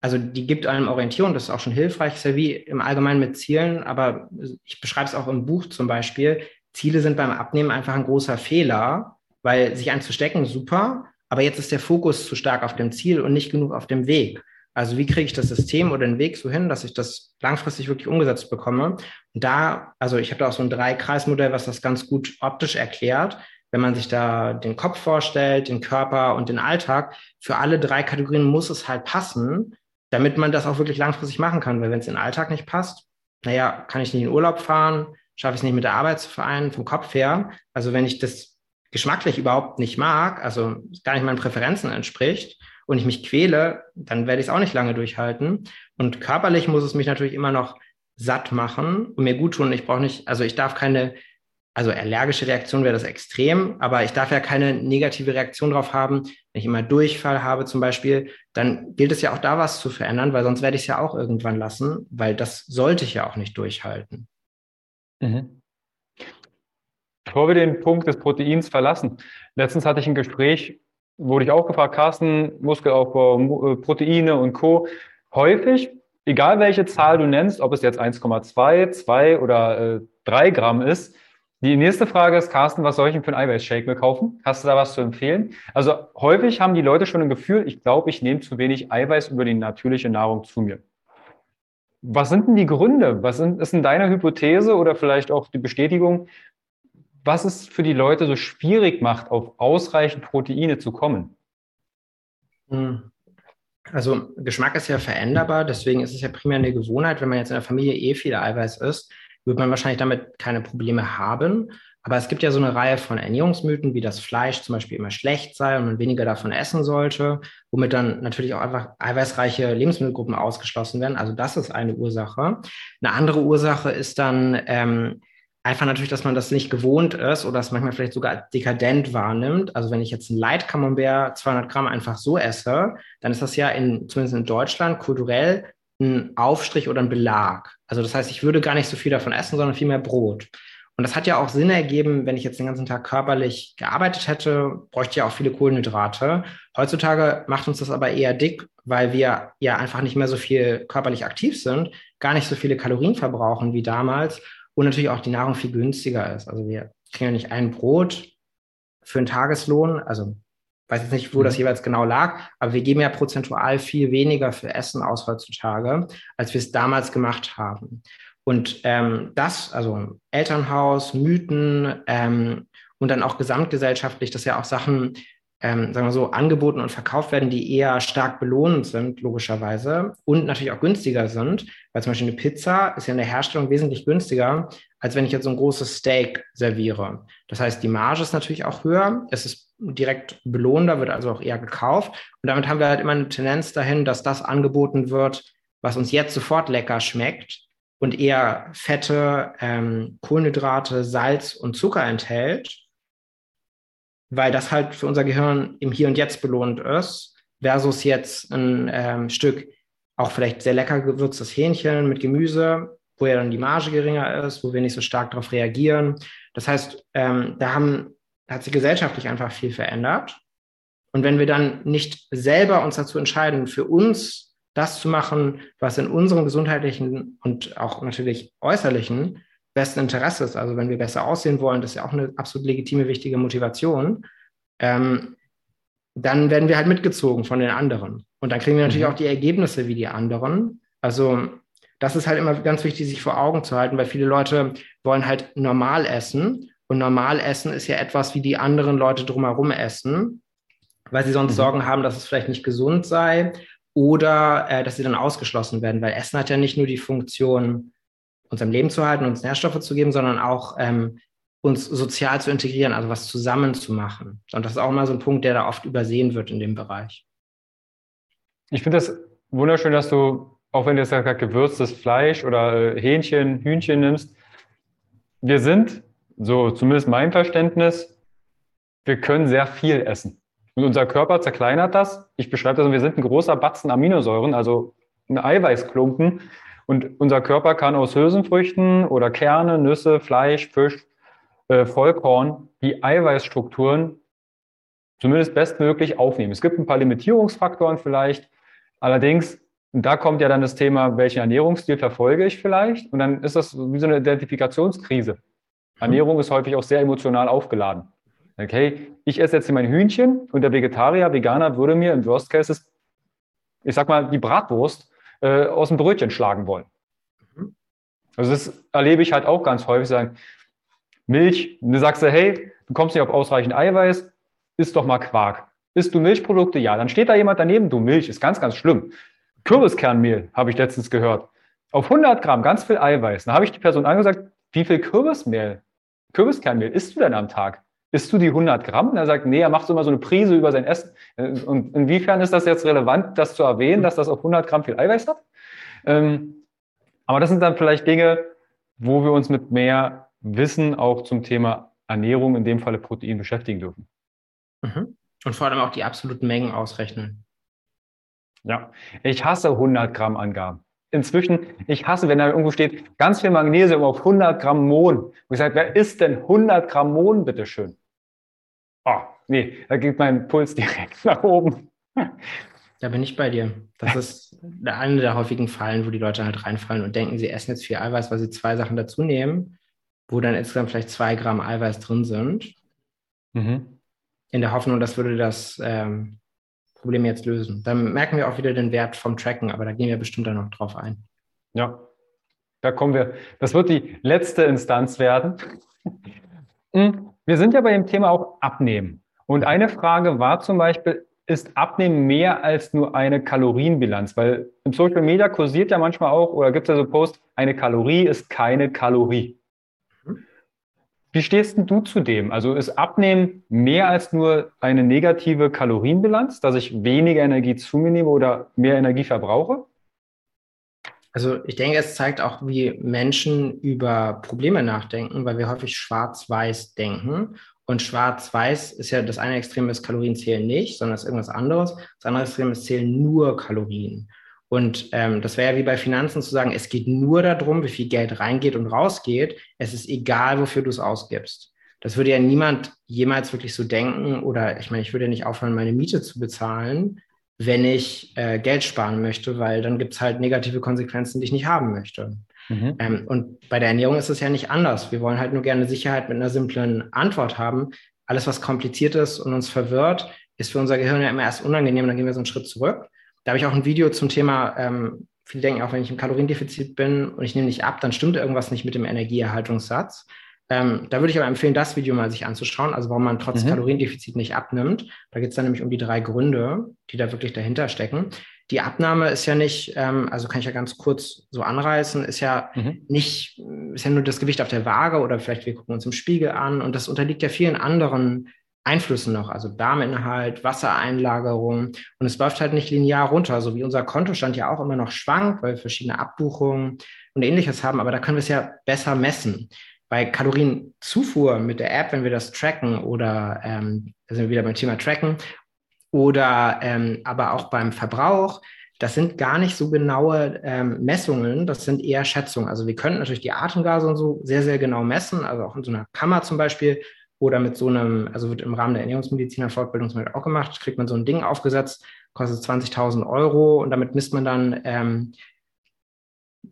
Also die gibt einem Orientierung, das ist auch schon hilfreich, ist ja wie im Allgemeinen mit Zielen, aber ich beschreibe es auch im Buch zum Beispiel. Ziele sind beim Abnehmen einfach ein großer Fehler, weil sich einzustecken, super, aber jetzt ist der Fokus zu stark auf dem Ziel und nicht genug auf dem Weg. Also wie kriege ich das System oder den Weg so hin, dass ich das langfristig wirklich umgesetzt bekomme? Und da, also ich habe da auch so ein Drei-Kreis-Modell, was das ganz gut optisch erklärt. Wenn man sich da den Kopf vorstellt, den Körper und den Alltag, für alle drei Kategorien muss es halt passen, damit man das auch wirklich langfristig machen kann. Weil wenn es in den Alltag nicht passt, naja, kann ich nicht in Urlaub fahren, schaffe ich es nicht mit der Arbeit zu vereinen, vom Kopf her. Also wenn ich das geschmacklich überhaupt nicht mag, also gar nicht meinen Präferenzen entspricht und ich mich quäle, dann werde ich es auch nicht lange durchhalten. Und körperlich muss es mich natürlich immer noch satt machen und mir gut tun. Ich brauche nicht, also ich darf keine, also allergische Reaktion wäre das extrem, aber ich darf ja keine negative Reaktion drauf haben. Wenn ich immer Durchfall habe zum Beispiel, dann gilt es ja auch da was zu verändern, weil sonst werde ich es ja auch irgendwann lassen, weil das sollte ich ja auch nicht durchhalten. Mhm. Bevor wir den Punkt des Proteins verlassen, letztens hatte ich ein Gespräch, wurde ich auch gefragt, Carsten, Muskelaufbau, äh, Proteine und Co. Häufig, egal welche Zahl du nennst, ob es jetzt 1,2, 2 oder äh, 3 Gramm ist, die nächste Frage ist, Carsten, was soll ich denn für einen Eiweißshake mir kaufen? Hast du da was zu empfehlen? Also häufig haben die Leute schon ein Gefühl, ich glaube, ich nehme zu wenig Eiweiß über die natürliche Nahrung zu mir. Was sind denn die Gründe? Was sind, ist denn deine Hypothese oder vielleicht auch die Bestätigung, was es für die Leute so schwierig macht, auf ausreichend Proteine zu kommen? Hm. Also Geschmack ist ja veränderbar, deswegen ist es ja primär eine Gewohnheit. Wenn man jetzt in der Familie eh viel Eiweiß isst, wird man wahrscheinlich damit keine Probleme haben. Aber es gibt ja so eine Reihe von Ernährungsmythen, wie das Fleisch zum Beispiel immer schlecht sei und man weniger davon essen sollte, womit dann natürlich auch einfach eiweißreiche Lebensmittelgruppen ausgeschlossen werden. Also das ist eine Ursache. Eine andere Ursache ist dann ähm, einfach natürlich, dass man das nicht gewohnt ist oder es manchmal vielleicht sogar dekadent wahrnimmt. Also wenn ich jetzt ein Light Camembert 200 Gramm einfach so esse, dann ist das ja in, zumindest in Deutschland kulturell ein Aufstrich oder ein Belag. Also das heißt, ich würde gar nicht so viel davon essen, sondern viel mehr Brot. Und das hat ja auch Sinn ergeben, wenn ich jetzt den ganzen Tag körperlich gearbeitet hätte, bräuchte ich ja auch viele Kohlenhydrate. Heutzutage macht uns das aber eher dick, weil wir ja einfach nicht mehr so viel körperlich aktiv sind, gar nicht so viele Kalorien verbrauchen wie damals und natürlich auch die Nahrung viel günstiger ist. Also wir kriegen ja nicht ein Brot für einen Tageslohn, also weiß jetzt nicht, wo das mhm. jeweils genau lag, aber wir geben ja prozentual viel weniger für Essen aus heutzutage, als wir es damals gemacht haben. Und ähm, das, also Elternhaus, Mythen ähm, und dann auch gesamtgesellschaftlich, dass ja auch Sachen, ähm, sagen wir so, angeboten und verkauft werden, die eher stark belohnend sind, logischerweise, und natürlich auch günstiger sind, weil zum Beispiel eine Pizza ist ja in der Herstellung wesentlich günstiger, als wenn ich jetzt so ein großes Steak serviere. Das heißt, die Marge ist natürlich auch höher, es ist direkt belohnender, wird also auch eher gekauft. Und damit haben wir halt immer eine Tendenz dahin, dass das angeboten wird, was uns jetzt sofort lecker schmeckt, und eher Fette, ähm, Kohlenhydrate, Salz und Zucker enthält, weil das halt für unser Gehirn im Hier und Jetzt belohnt ist, versus jetzt ein ähm, Stück auch vielleicht sehr lecker gewürztes Hähnchen mit Gemüse, wo ja dann die Marge geringer ist, wo wir nicht so stark darauf reagieren. Das heißt, ähm, da haben, hat sich gesellschaftlich einfach viel verändert. Und wenn wir dann nicht selber uns dazu entscheiden, für uns das zu machen, was in unserem gesundheitlichen und auch natürlich äußerlichen besten Interesse ist. Also wenn wir besser aussehen wollen, das ist ja auch eine absolut legitime, wichtige Motivation. Ähm, dann werden wir halt mitgezogen von den anderen. Und dann kriegen wir natürlich mhm. auch die Ergebnisse wie die anderen. Also das ist halt immer ganz wichtig, sich vor Augen zu halten, weil viele Leute wollen halt normal essen. Und normal essen ist ja etwas, wie die anderen Leute drumherum essen, weil sie sonst mhm. Sorgen haben, dass es vielleicht nicht gesund sei oder äh, dass sie dann ausgeschlossen werden, weil Essen hat ja nicht nur die Funktion, uns am Leben zu halten, uns Nährstoffe zu geben, sondern auch ähm, uns sozial zu integrieren, also was zusammen zu machen. Und das ist auch mal so ein Punkt, der da oft übersehen wird in dem Bereich. Ich finde das wunderschön, dass du, auch wenn du jetzt gerade gewürztes Fleisch oder äh, Hähnchen, Hühnchen nimmst, wir sind, so zumindest mein Verständnis, wir können sehr viel essen. Und unser Körper zerkleinert das. Ich beschreibe das, wir sind ein großer Batzen Aminosäuren, also ein Eiweißklumpen. Und unser Körper kann aus Hülsenfrüchten oder Kerne, Nüsse, Fleisch, Fisch, äh, Vollkorn die Eiweißstrukturen zumindest bestmöglich aufnehmen. Es gibt ein paar Limitierungsfaktoren vielleicht. Allerdings, da kommt ja dann das Thema, welchen Ernährungsstil verfolge ich vielleicht? Und dann ist das wie so eine Identifikationskrise. Ernährung ist häufig auch sehr emotional aufgeladen. Okay, ich esse jetzt mein Hühnchen und der Vegetarier, Veganer würde mir im Worst Case, ich sag mal, die Bratwurst äh, aus dem Brötchen schlagen wollen. Mhm. Also das erlebe ich halt auch ganz häufig, sagen, Milch, du sagst, hey, du kommst nicht auf ausreichend Eiweiß, isst doch mal Quark. Isst du Milchprodukte? Ja. Dann steht da jemand daneben, du Milch, ist ganz, ganz schlimm. Kürbiskernmehl, habe ich letztens gehört. Auf 100 Gramm, ganz viel Eiweiß. Dann habe ich die Person angesagt, wie viel Kürbismehl, Kürbiskernmehl isst du denn am Tag? Isst du die 100 Gramm? Und er sagt, nee, er macht so immer so eine Prise über sein Essen. Und inwiefern ist das jetzt relevant, das zu erwähnen, dass das auf 100 Gramm viel Eiweiß hat? Ähm, aber das sind dann vielleicht Dinge, wo wir uns mit mehr Wissen auch zum Thema Ernährung, in dem Falle Protein, beschäftigen dürfen. Mhm. Und vor allem auch die absoluten Mengen ausrechnen. Ja, ich hasse 100 Gramm Angaben inzwischen, ich hasse, wenn da irgendwo steht, ganz viel Magnesium auf 100 Gramm Mohn. Und ich sage, wer isst denn 100 Gramm Mohn, bitteschön? Oh, nee, da geht mein Puls direkt nach oben. Da bin ich bei dir. Das ist eine der häufigen Fallen, wo die Leute halt reinfallen und denken, sie essen jetzt viel Eiweiß, weil sie zwei Sachen dazu nehmen, wo dann insgesamt vielleicht zwei Gramm Eiweiß drin sind. Mhm. In der Hoffnung, das würde das ähm, Problem jetzt lösen. Dann merken wir auch wieder den Wert vom Tracken, aber da gehen wir bestimmt dann noch drauf ein. Ja, da kommen wir. Das wird die letzte Instanz werden. Hm, wir sind ja bei dem Thema auch Abnehmen. Und eine Frage war zum Beispiel, ist Abnehmen mehr als nur eine Kalorienbilanz? Weil im Social Media kursiert ja manchmal auch, oder gibt es ja so Post, eine Kalorie ist keine Kalorie. Wie stehst denn du zu dem? Also ist Abnehmen mehr als nur eine negative Kalorienbilanz, dass ich weniger Energie zu mir nehme oder mehr Energie verbrauche? Also ich denke, es zeigt auch, wie Menschen über Probleme nachdenken, weil wir häufig schwarz-weiß denken. Und schwarz-weiß ist ja das eine Extrem ist Kalorien zählen nicht, sondern das ist irgendwas anderes. Das andere Extrem ist zählen nur Kalorien. Und ähm, das wäre ja wie bei Finanzen zu sagen, es geht nur darum, wie viel Geld reingeht und rausgeht. Es ist egal, wofür du es ausgibst. Das würde ja niemand jemals wirklich so denken. Oder ich meine, ich würde ja nicht aufhören, meine Miete zu bezahlen, wenn ich äh, Geld sparen möchte, weil dann gibt es halt negative Konsequenzen, die ich nicht haben möchte. Mhm. Ähm, und bei der Ernährung ist es ja nicht anders. Wir wollen halt nur gerne Sicherheit mit einer simplen Antwort haben. Alles, was kompliziert ist und uns verwirrt, ist für unser Gehirn ja immer erst unangenehm. Dann gehen wir so einen Schritt zurück. Da habe ich auch ein Video zum Thema, ähm, viele denken auch, wenn ich im Kaloriendefizit bin und ich nehme nicht ab, dann stimmt irgendwas nicht mit dem Energieerhaltungssatz. Ähm, da würde ich aber empfehlen, das Video mal sich anzuschauen, also warum man trotz mhm. Kaloriendefizit nicht abnimmt. Da geht es dann nämlich um die drei Gründe, die da wirklich dahinter stecken. Die Abnahme ist ja nicht, ähm, also kann ich ja ganz kurz so anreißen, ist ja mhm. nicht, ist ja nur das Gewicht auf der Waage oder vielleicht wir gucken uns im Spiegel an und das unterliegt ja vielen anderen Einflüssen noch, also Darminhalt, Wassereinlagerung. Und es läuft halt nicht linear runter, so wie unser Kontostand ja auch immer noch schwankt, weil wir verschiedene Abbuchungen und ähnliches haben, aber da können wir es ja besser messen. Bei Kalorienzufuhr mit der App, wenn wir das tracken oder ähm, da sind wir wieder beim Thema Tracken. Oder ähm, aber auch beim Verbrauch, das sind gar nicht so genaue ähm, Messungen, das sind eher Schätzungen. Also wir können natürlich die Atemgase und so sehr, sehr genau messen, also auch in so einer Kammer zum Beispiel oder mit so einem, also wird im Rahmen der Ernährungsmediziner Fortbildung zum Beispiel auch gemacht, kriegt man so ein Ding aufgesetzt, kostet 20.000 Euro und damit misst man dann ähm,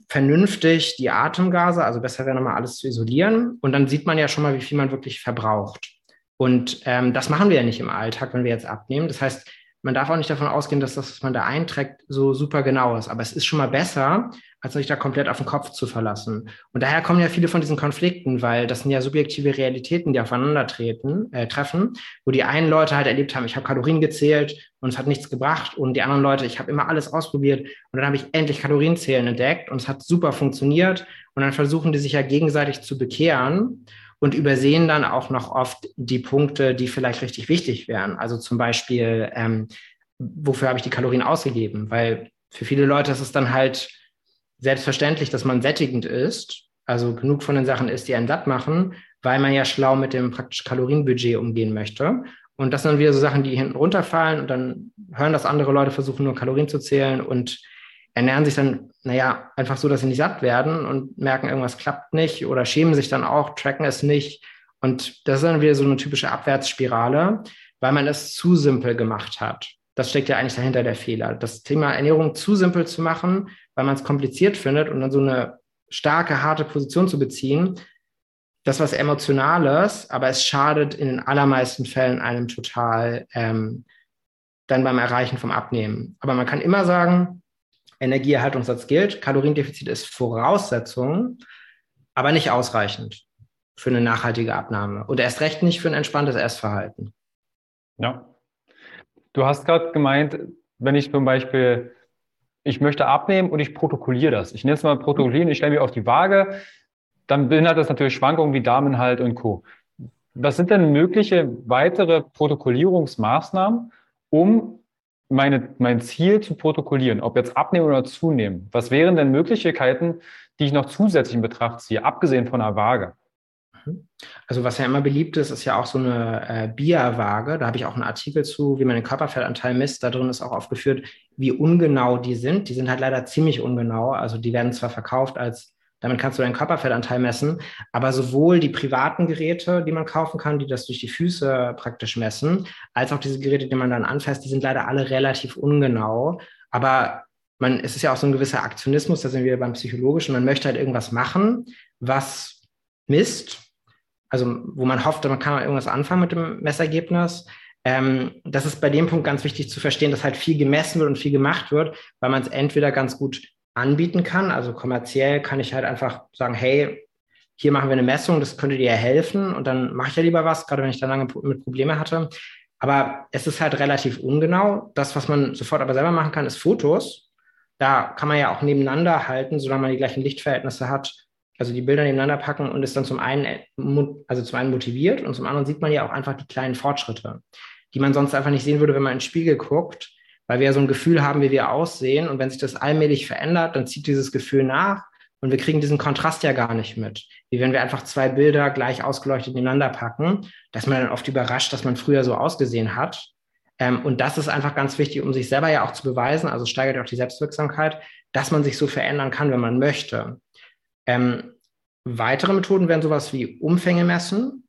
vernünftig die Atemgase, also besser wäre nochmal alles zu isolieren. Und dann sieht man ja schon mal, wie viel man wirklich verbraucht. Und ähm, das machen wir ja nicht im Alltag, wenn wir jetzt abnehmen. Das heißt, man darf auch nicht davon ausgehen, dass das, was man da einträgt, so super genau ist. Aber es ist schon mal besser, als sich da komplett auf den Kopf zu verlassen. Und daher kommen ja viele von diesen Konflikten, weil das sind ja subjektive Realitäten, die aufeinandertreten, äh, treffen, wo die einen Leute halt erlebt haben, ich habe Kalorien gezählt und es hat nichts gebracht. Und die anderen Leute, ich habe immer alles ausprobiert und dann habe ich endlich Kalorienzählen entdeckt und es hat super funktioniert. Und dann versuchen die sich ja gegenseitig zu bekehren und übersehen dann auch noch oft die Punkte, die vielleicht richtig wichtig wären. Also zum Beispiel, ähm, wofür habe ich die Kalorien ausgegeben? Weil für viele Leute ist es dann halt selbstverständlich, dass man sättigend ist, also genug von den Sachen isst, die einen satt machen, weil man ja schlau mit dem praktisch Kalorienbudget umgehen möchte. Und das sind dann wieder so Sachen, die hinten runterfallen und dann hören das andere Leute versuchen, nur Kalorien zu zählen und ernähren sich dann, naja, einfach so, dass sie nicht satt werden und merken, irgendwas klappt nicht oder schämen sich dann auch, tracken es nicht. Und das ist dann wieder so eine typische Abwärtsspirale, weil man es zu simpel gemacht hat. Das steckt ja eigentlich dahinter der Fehler. Das Thema Ernährung zu simpel zu machen, weil man es kompliziert findet und dann so eine starke, harte Position zu beziehen, das was Emotionales, aber es schadet in den allermeisten Fällen einem total ähm, dann beim Erreichen vom Abnehmen. Aber man kann immer sagen, Energieerhaltungssatz gilt. Kaloriendefizit ist Voraussetzung, aber nicht ausreichend für eine nachhaltige Abnahme und erst recht nicht für ein entspanntes Essverhalten. Ja. Du hast gerade gemeint, wenn ich zum Beispiel, ich möchte abnehmen und ich protokolliere das. Ich nenne es mal protokollieren, ich stelle mich auf die Waage, dann beinhaltet das natürlich Schwankungen wie Darminhalt und Co. Was sind denn mögliche weitere Protokollierungsmaßnahmen, um meine, mein Ziel zu protokollieren, ob jetzt abnehmen oder zunehmen. Was wären denn Möglichkeiten, die ich noch zusätzlich in Betracht ziehe, abgesehen von der Waage? Mhm. Also was ja immer beliebt ist, ist ja auch so eine äh, BIA-Waage. Da habe ich auch einen Artikel zu, wie man den Körperfettanteil misst. Da drin ist auch aufgeführt, wie ungenau die sind. Die sind halt leider ziemlich ungenau. Also die werden zwar verkauft als damit kannst du deinen Körperfettanteil messen. Aber sowohl die privaten Geräte, die man kaufen kann, die das durch die Füße praktisch messen, als auch diese Geräte, die man dann anfasst, die sind leider alle relativ ungenau. Aber man, es ist ja auch so ein gewisser Aktionismus, da sind wir beim Psychologischen. Man möchte halt irgendwas machen, was misst. Also, wo man hofft, man kann irgendwas anfangen mit dem Messergebnis. Ähm, das ist bei dem Punkt ganz wichtig zu verstehen, dass halt viel gemessen wird und viel gemacht wird, weil man es entweder ganz gut anbieten kann. Also kommerziell kann ich halt einfach sagen, hey, hier machen wir eine Messung, das könnte dir helfen und dann mache ich ja lieber was, gerade wenn ich da lange mit Probleme hatte. Aber es ist halt relativ ungenau. Das, was man sofort aber selber machen kann, ist Fotos. Da kann man ja auch nebeneinander halten, solange man die gleichen Lichtverhältnisse hat. Also die Bilder nebeneinander packen und ist dann zum einen, also zum einen motiviert und zum anderen sieht man ja auch einfach die kleinen Fortschritte, die man sonst einfach nicht sehen würde, wenn man ins Spiegel guckt weil wir ja so ein Gefühl haben, wie wir aussehen. Und wenn sich das allmählich verändert, dann zieht dieses Gefühl nach und wir kriegen diesen Kontrast ja gar nicht mit. Wie wenn wir einfach zwei Bilder gleich ausgeleuchtet nebeneinander packen, dass man dann oft überrascht, dass man früher so ausgesehen hat. Ähm, und das ist einfach ganz wichtig, um sich selber ja auch zu beweisen, also steigert auch die Selbstwirksamkeit, dass man sich so verändern kann, wenn man möchte. Ähm, weitere Methoden wären sowas wie Umfänge messen.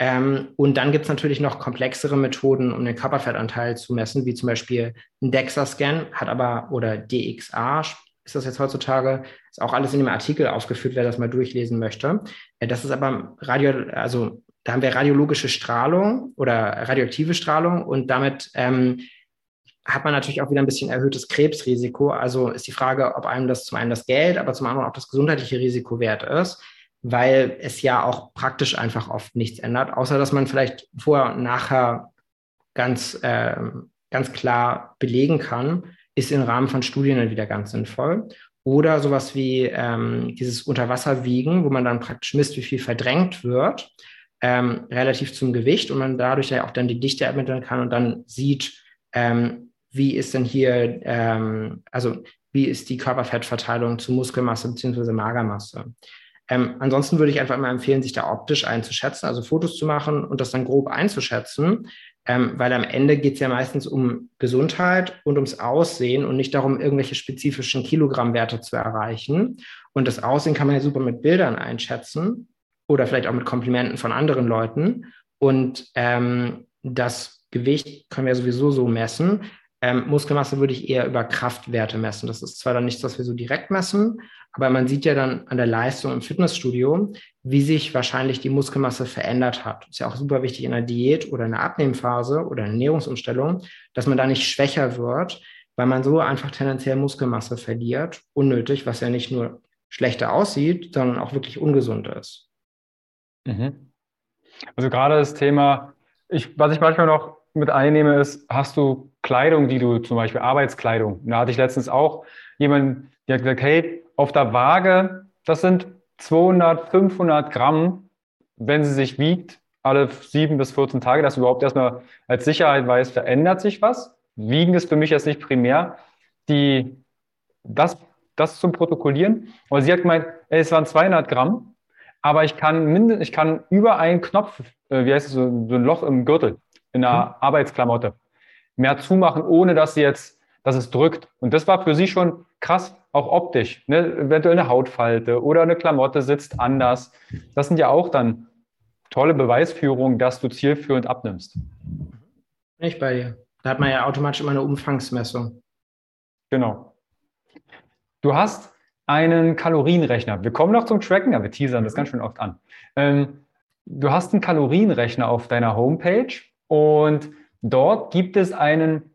Ähm, und dann gibt es natürlich noch komplexere Methoden, um den Körperfettanteil zu messen, wie zum Beispiel ein DEXA-Scan, hat aber, oder DXA ist das jetzt heutzutage, ist auch alles in dem Artikel aufgeführt, wer das mal durchlesen möchte. Äh, das ist aber Radio, also da haben wir radiologische Strahlung oder radioaktive Strahlung und damit ähm, hat man natürlich auch wieder ein bisschen erhöhtes Krebsrisiko. Also ist die Frage, ob einem das zum einen das Geld, aber zum anderen auch das gesundheitliche Risiko wert ist, weil es ja auch praktisch einfach oft nichts ändert, außer dass man vielleicht vorher und nachher ganz, äh, ganz klar belegen kann, ist im Rahmen von Studien dann wieder ganz sinnvoll. Oder sowas wie ähm, dieses Unterwasserwiegen, wo man dann praktisch misst, wie viel verdrängt wird, ähm, relativ zum Gewicht und man dadurch ja auch dann die Dichte ermitteln kann und dann sieht, ähm, wie ist denn hier, ähm, also wie ist die Körperfettverteilung zu Muskelmasse bzw. Magermasse. Ähm, ansonsten würde ich einfach immer empfehlen, sich da optisch einzuschätzen, also Fotos zu machen und das dann grob einzuschätzen, ähm, weil am Ende geht es ja meistens um Gesundheit und ums Aussehen und nicht darum, irgendwelche spezifischen Kilogrammwerte zu erreichen. Und das Aussehen kann man ja super mit Bildern einschätzen oder vielleicht auch mit Komplimenten von anderen Leuten. Und ähm, das Gewicht können wir sowieso so messen. Ähm, Muskelmasse würde ich eher über Kraftwerte messen. Das ist zwar dann nichts, was wir so direkt messen, aber man sieht ja dann an der Leistung im Fitnessstudio, wie sich wahrscheinlich die Muskelmasse verändert hat. Ist ja auch super wichtig in der Diät oder in der Abnehmphase oder in der Ernährungsumstellung, dass man da nicht schwächer wird, weil man so einfach tendenziell Muskelmasse verliert, unnötig, was ja nicht nur schlechter aussieht, sondern auch wirklich ungesund ist. Mhm. Also gerade das Thema, ich, was ich manchmal noch mit einnehme, ist, hast du Kleidung, die du zum Beispiel Arbeitskleidung? Da hatte ich letztens auch jemanden, der hat gesagt, hey, auf der Waage, das sind 200, 500 Gramm, wenn sie sich wiegt, alle sieben bis 14 Tage, dass du überhaupt erstmal als Sicherheit weißt, verändert sich was. Wiegen ist für mich jetzt nicht primär. Die, das, das zum Protokollieren. Aber sie hat gemeint, ey, es waren 200 Gramm, aber ich kann mindestens, ich kann über einen Knopf, äh, wie heißt es, so, so, ein Loch im Gürtel, in einer mhm. Arbeitsklamotte, mehr zumachen, ohne dass sie jetzt, dass es drückt. Und das war für sie schon krass, auch optisch. Ne? Eventuell eine Hautfalte oder eine Klamotte sitzt anders. Das sind ja auch dann tolle Beweisführungen, dass du zielführend abnimmst. Nicht bei dir. Da hat man ja automatisch immer eine Umfangsmessung. Genau. Du hast einen Kalorienrechner. Wir kommen noch zum Tracken, aber wir teasern das ganz schön oft an. Ähm, du hast einen Kalorienrechner auf deiner Homepage und dort gibt es einen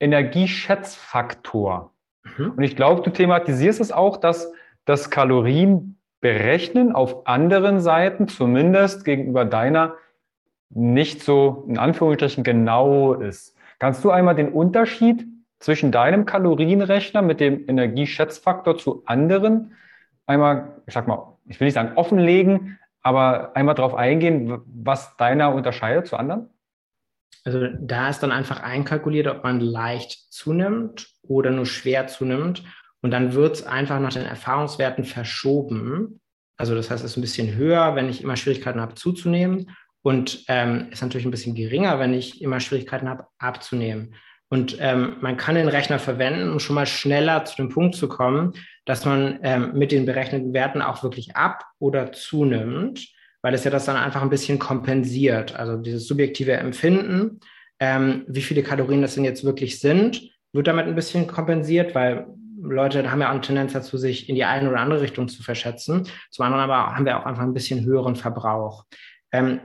Energieschätzfaktor. Mhm. Und ich glaube, du thematisierst es auch, dass das Kalorienberechnen auf anderen Seiten, zumindest gegenüber deiner, nicht so in Anführungsstrichen genau ist. Kannst du einmal den Unterschied zwischen deinem Kalorienrechner mit dem Energieschätzfaktor zu anderen einmal, ich sag mal, ich will nicht sagen offenlegen, aber einmal darauf eingehen, was deiner unterscheidet zu anderen? Also da ist dann einfach einkalkuliert, ob man leicht zunimmt oder nur schwer zunimmt. Und dann wird es einfach nach den Erfahrungswerten verschoben. Also das heißt, es ist ein bisschen höher, wenn ich immer Schwierigkeiten habe zuzunehmen und ähm, ist natürlich ein bisschen geringer, wenn ich immer Schwierigkeiten habe abzunehmen. Und ähm, man kann den Rechner verwenden, um schon mal schneller zu dem Punkt zu kommen, dass man ähm, mit den berechneten Werten auch wirklich ab oder zunimmt, weil es ja das dann einfach ein bisschen kompensiert. Also dieses subjektive Empfinden, ähm, wie viele Kalorien das denn jetzt wirklich sind, wird damit ein bisschen kompensiert, weil Leute haben ja auch eine Tendenz dazu, sich in die eine oder andere Richtung zu verschätzen. Zum anderen aber haben wir auch einfach ein bisschen höheren Verbrauch. Ähm,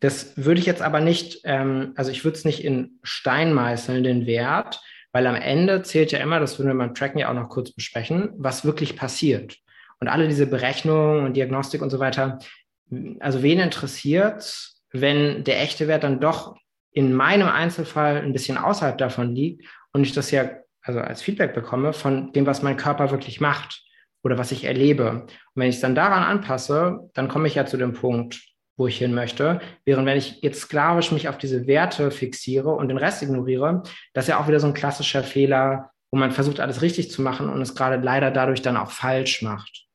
das würde ich jetzt aber nicht, ähm, also ich würde es nicht in Stein meißeln, den Wert, weil am Ende zählt ja immer, das würden wir beim Tracken ja auch noch kurz besprechen, was wirklich passiert. Und alle diese Berechnungen und Diagnostik und so weiter, also wen interessiert, wenn der echte Wert dann doch in meinem Einzelfall ein bisschen außerhalb davon liegt und ich das ja also als Feedback bekomme von dem, was mein Körper wirklich macht oder was ich erlebe. Und wenn ich es dann daran anpasse, dann komme ich ja zu dem Punkt, wo ich hin möchte. Während wenn ich jetzt sklavisch mich auf diese Werte fixiere und den Rest ignoriere, das ist ja auch wieder so ein klassischer Fehler, wo man versucht, alles richtig zu machen und es gerade leider dadurch dann auch falsch macht.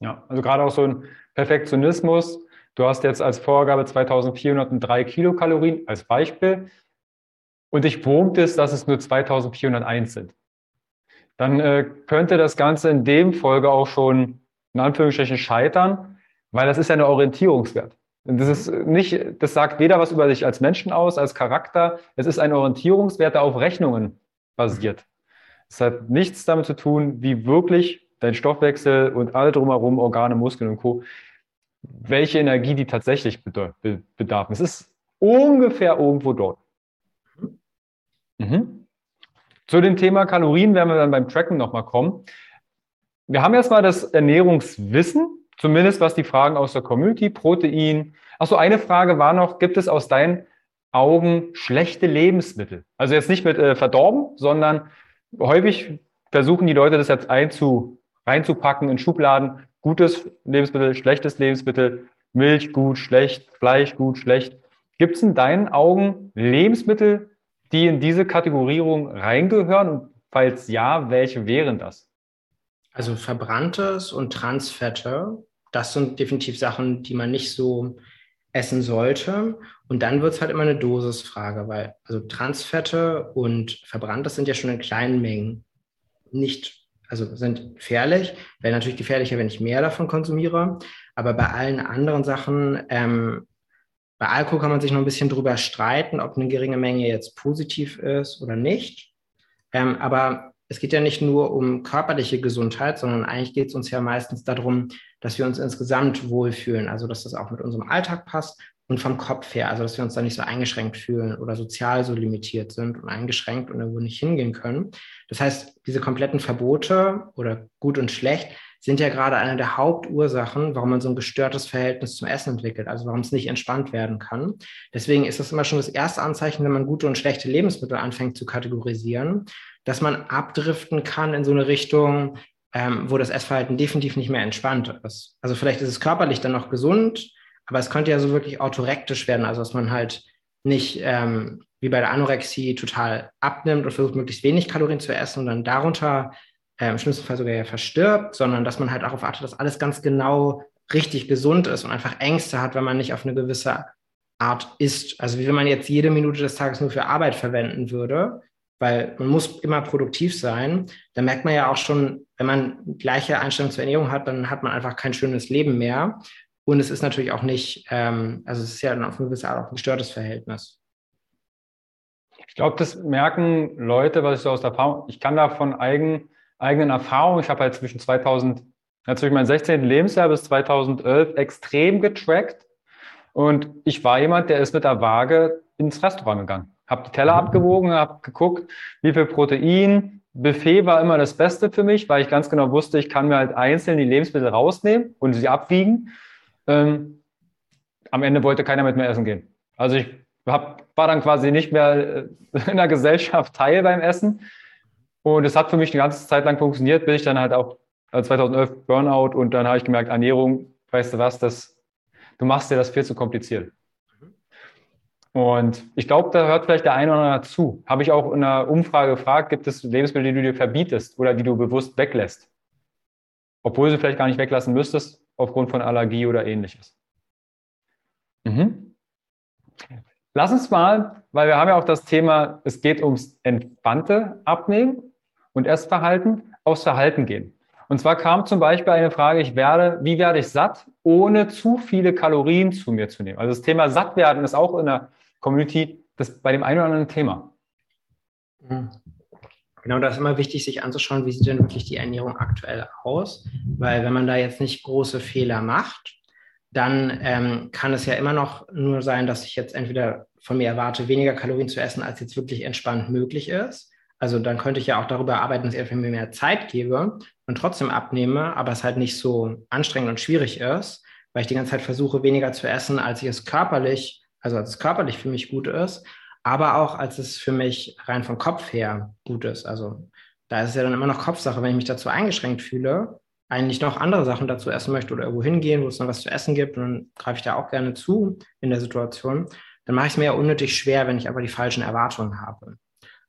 Ja, also gerade auch so ein Perfektionismus. Du hast jetzt als Vorgabe 2403 Kilokalorien als Beispiel. und dich wurmt es, dass es nur 2401 sind, dann äh, könnte das Ganze in dem Folge auch schon in Anführungsstrichen scheitern, weil das ist ja ein Orientierungswert. Das ist nicht, das sagt weder was über dich als Menschen aus, als Charakter. Es ist ein Orientierungswert, der auf Rechnungen basiert. Es hat nichts damit zu tun, wie wirklich dein Stoffwechsel und alle drumherum, Organe, Muskeln und Co., welche Energie die tatsächlich bedarf. Es ist ungefähr irgendwo dort. Mhm. Zu dem Thema Kalorien werden wir dann beim Tracken nochmal kommen. Wir haben erstmal das Ernährungswissen, zumindest was die Fragen aus der Community, Protein. Achso, eine Frage war noch, gibt es aus deinen Augen schlechte Lebensmittel? Also jetzt nicht mit äh, verdorben, sondern häufig versuchen die Leute das jetzt einzu, reinzupacken in Schubladen. Gutes Lebensmittel, schlechtes Lebensmittel, Milch gut, schlecht, Fleisch gut, schlecht. Gibt es in deinen Augen Lebensmittel, die in diese Kategorierung reingehören? Und falls ja, welche wären das? Also verbranntes und Transfette, das sind definitiv Sachen, die man nicht so essen sollte. Und dann wird es halt immer eine Dosisfrage, weil also Transfette und verbranntes sind ja schon in kleinen Mengen nicht, also sind gefährlich. Wäre natürlich gefährlicher, wenn ich mehr davon konsumiere. Aber bei allen anderen Sachen, ähm, bei Alkohol kann man sich noch ein bisschen drüber streiten, ob eine geringe Menge jetzt positiv ist oder nicht. Ähm, aber es geht ja nicht nur um körperliche Gesundheit, sondern eigentlich geht es uns ja meistens darum, dass wir uns insgesamt wohlfühlen, also dass das auch mit unserem Alltag passt und vom Kopf her, also dass wir uns da nicht so eingeschränkt fühlen oder sozial so limitiert sind und eingeschränkt und irgendwo nicht hingehen können. Das heißt, diese kompletten Verbote oder gut und schlecht sind ja gerade eine der Hauptursachen, warum man so ein gestörtes Verhältnis zum Essen entwickelt, also warum es nicht entspannt werden kann. Deswegen ist das immer schon das erste Anzeichen, wenn man gute und schlechte Lebensmittel anfängt zu kategorisieren dass man abdriften kann in so eine Richtung, ähm, wo das Essverhalten definitiv nicht mehr entspannt ist. Also vielleicht ist es körperlich dann noch gesund, aber es könnte ja so wirklich autorektisch werden, also dass man halt nicht ähm, wie bei der Anorexie total abnimmt und versucht, möglichst wenig Kalorien zu essen und dann darunter äh, im schlimmsten Fall sogar ja verstirbt, sondern dass man halt darauf achtet, dass alles ganz genau richtig gesund ist und einfach Ängste hat, wenn man nicht auf eine gewisse Art isst. Also wie wenn man jetzt jede Minute des Tages nur für Arbeit verwenden würde, weil man muss immer produktiv sein. Da merkt man ja auch schon, wenn man gleiche Einstellung zur Ernährung hat, dann hat man einfach kein schönes Leben mehr. Und es ist natürlich auch nicht, ähm, also es ist ja dann auf eine gewisse Art auch ein gestörtes Verhältnis. Ich glaube, das merken Leute, was ich so aus der Erfahrung, ich kann da von eigen, eigenen Erfahrungen, ich habe halt zwischen 2000, ja, zwischen meinem 16. Lebensjahr bis 2011 extrem getrackt. Und ich war jemand, der ist mit der Waage ins Restaurant gegangen. Habe die Teller abgewogen, habe geguckt, wie viel Protein. Buffet war immer das Beste für mich, weil ich ganz genau wusste, ich kann mir halt einzeln die Lebensmittel rausnehmen und sie abwiegen. Ähm, am Ende wollte keiner mit mir essen gehen. Also ich hab, war dann quasi nicht mehr äh, in der Gesellschaft Teil beim Essen. Und es hat für mich die ganze Zeit lang funktioniert, bis ich dann halt auch 2011 äh, Burnout und dann habe ich gemerkt, Ernährung, weißt du was, das, du machst dir das viel zu kompliziert. Und ich glaube, da hört vielleicht der eine oder andere zu. Habe ich auch in einer Umfrage gefragt, gibt es Lebensmittel, die du dir verbietest oder die du bewusst weglässt? Obwohl du sie vielleicht gar nicht weglassen müsstest, aufgrund von Allergie oder ähnliches. Mhm. Lass uns mal, weil wir haben ja auch das Thema, es geht ums entspannte Abnehmen und Essverhalten, aufs Verhalten gehen. Und zwar kam zum Beispiel eine Frage, ich werde, wie werde ich satt, ohne zu viele Kalorien zu mir zu nehmen? Also das Thema Sattwerden ist auch in der Community das bei dem einen oder anderen Thema. Mhm. Genau, da ist immer wichtig, sich anzuschauen, wie sieht denn wirklich die Ernährung aktuell aus. Weil wenn man da jetzt nicht große Fehler macht, dann ähm, kann es ja immer noch nur sein, dass ich jetzt entweder von mir erwarte, weniger Kalorien zu essen, als jetzt wirklich entspannt möglich ist. Also dann könnte ich ja auch darüber arbeiten, dass ich mir mehr Zeit gebe und trotzdem abnehme, aber es halt nicht so anstrengend und schwierig ist, weil ich die ganze Zeit versuche, weniger zu essen, als ich es körperlich also als es körperlich für mich gut ist, aber auch als es für mich rein vom Kopf her gut ist. Also da ist es ja dann immer noch Kopfsache, wenn ich mich dazu eingeschränkt fühle, eigentlich noch andere Sachen dazu essen möchte oder irgendwo hingehen, wo es noch was zu essen gibt und dann greife ich da auch gerne zu in der Situation, dann mache ich es mir ja unnötig schwer, wenn ich aber die falschen Erwartungen habe.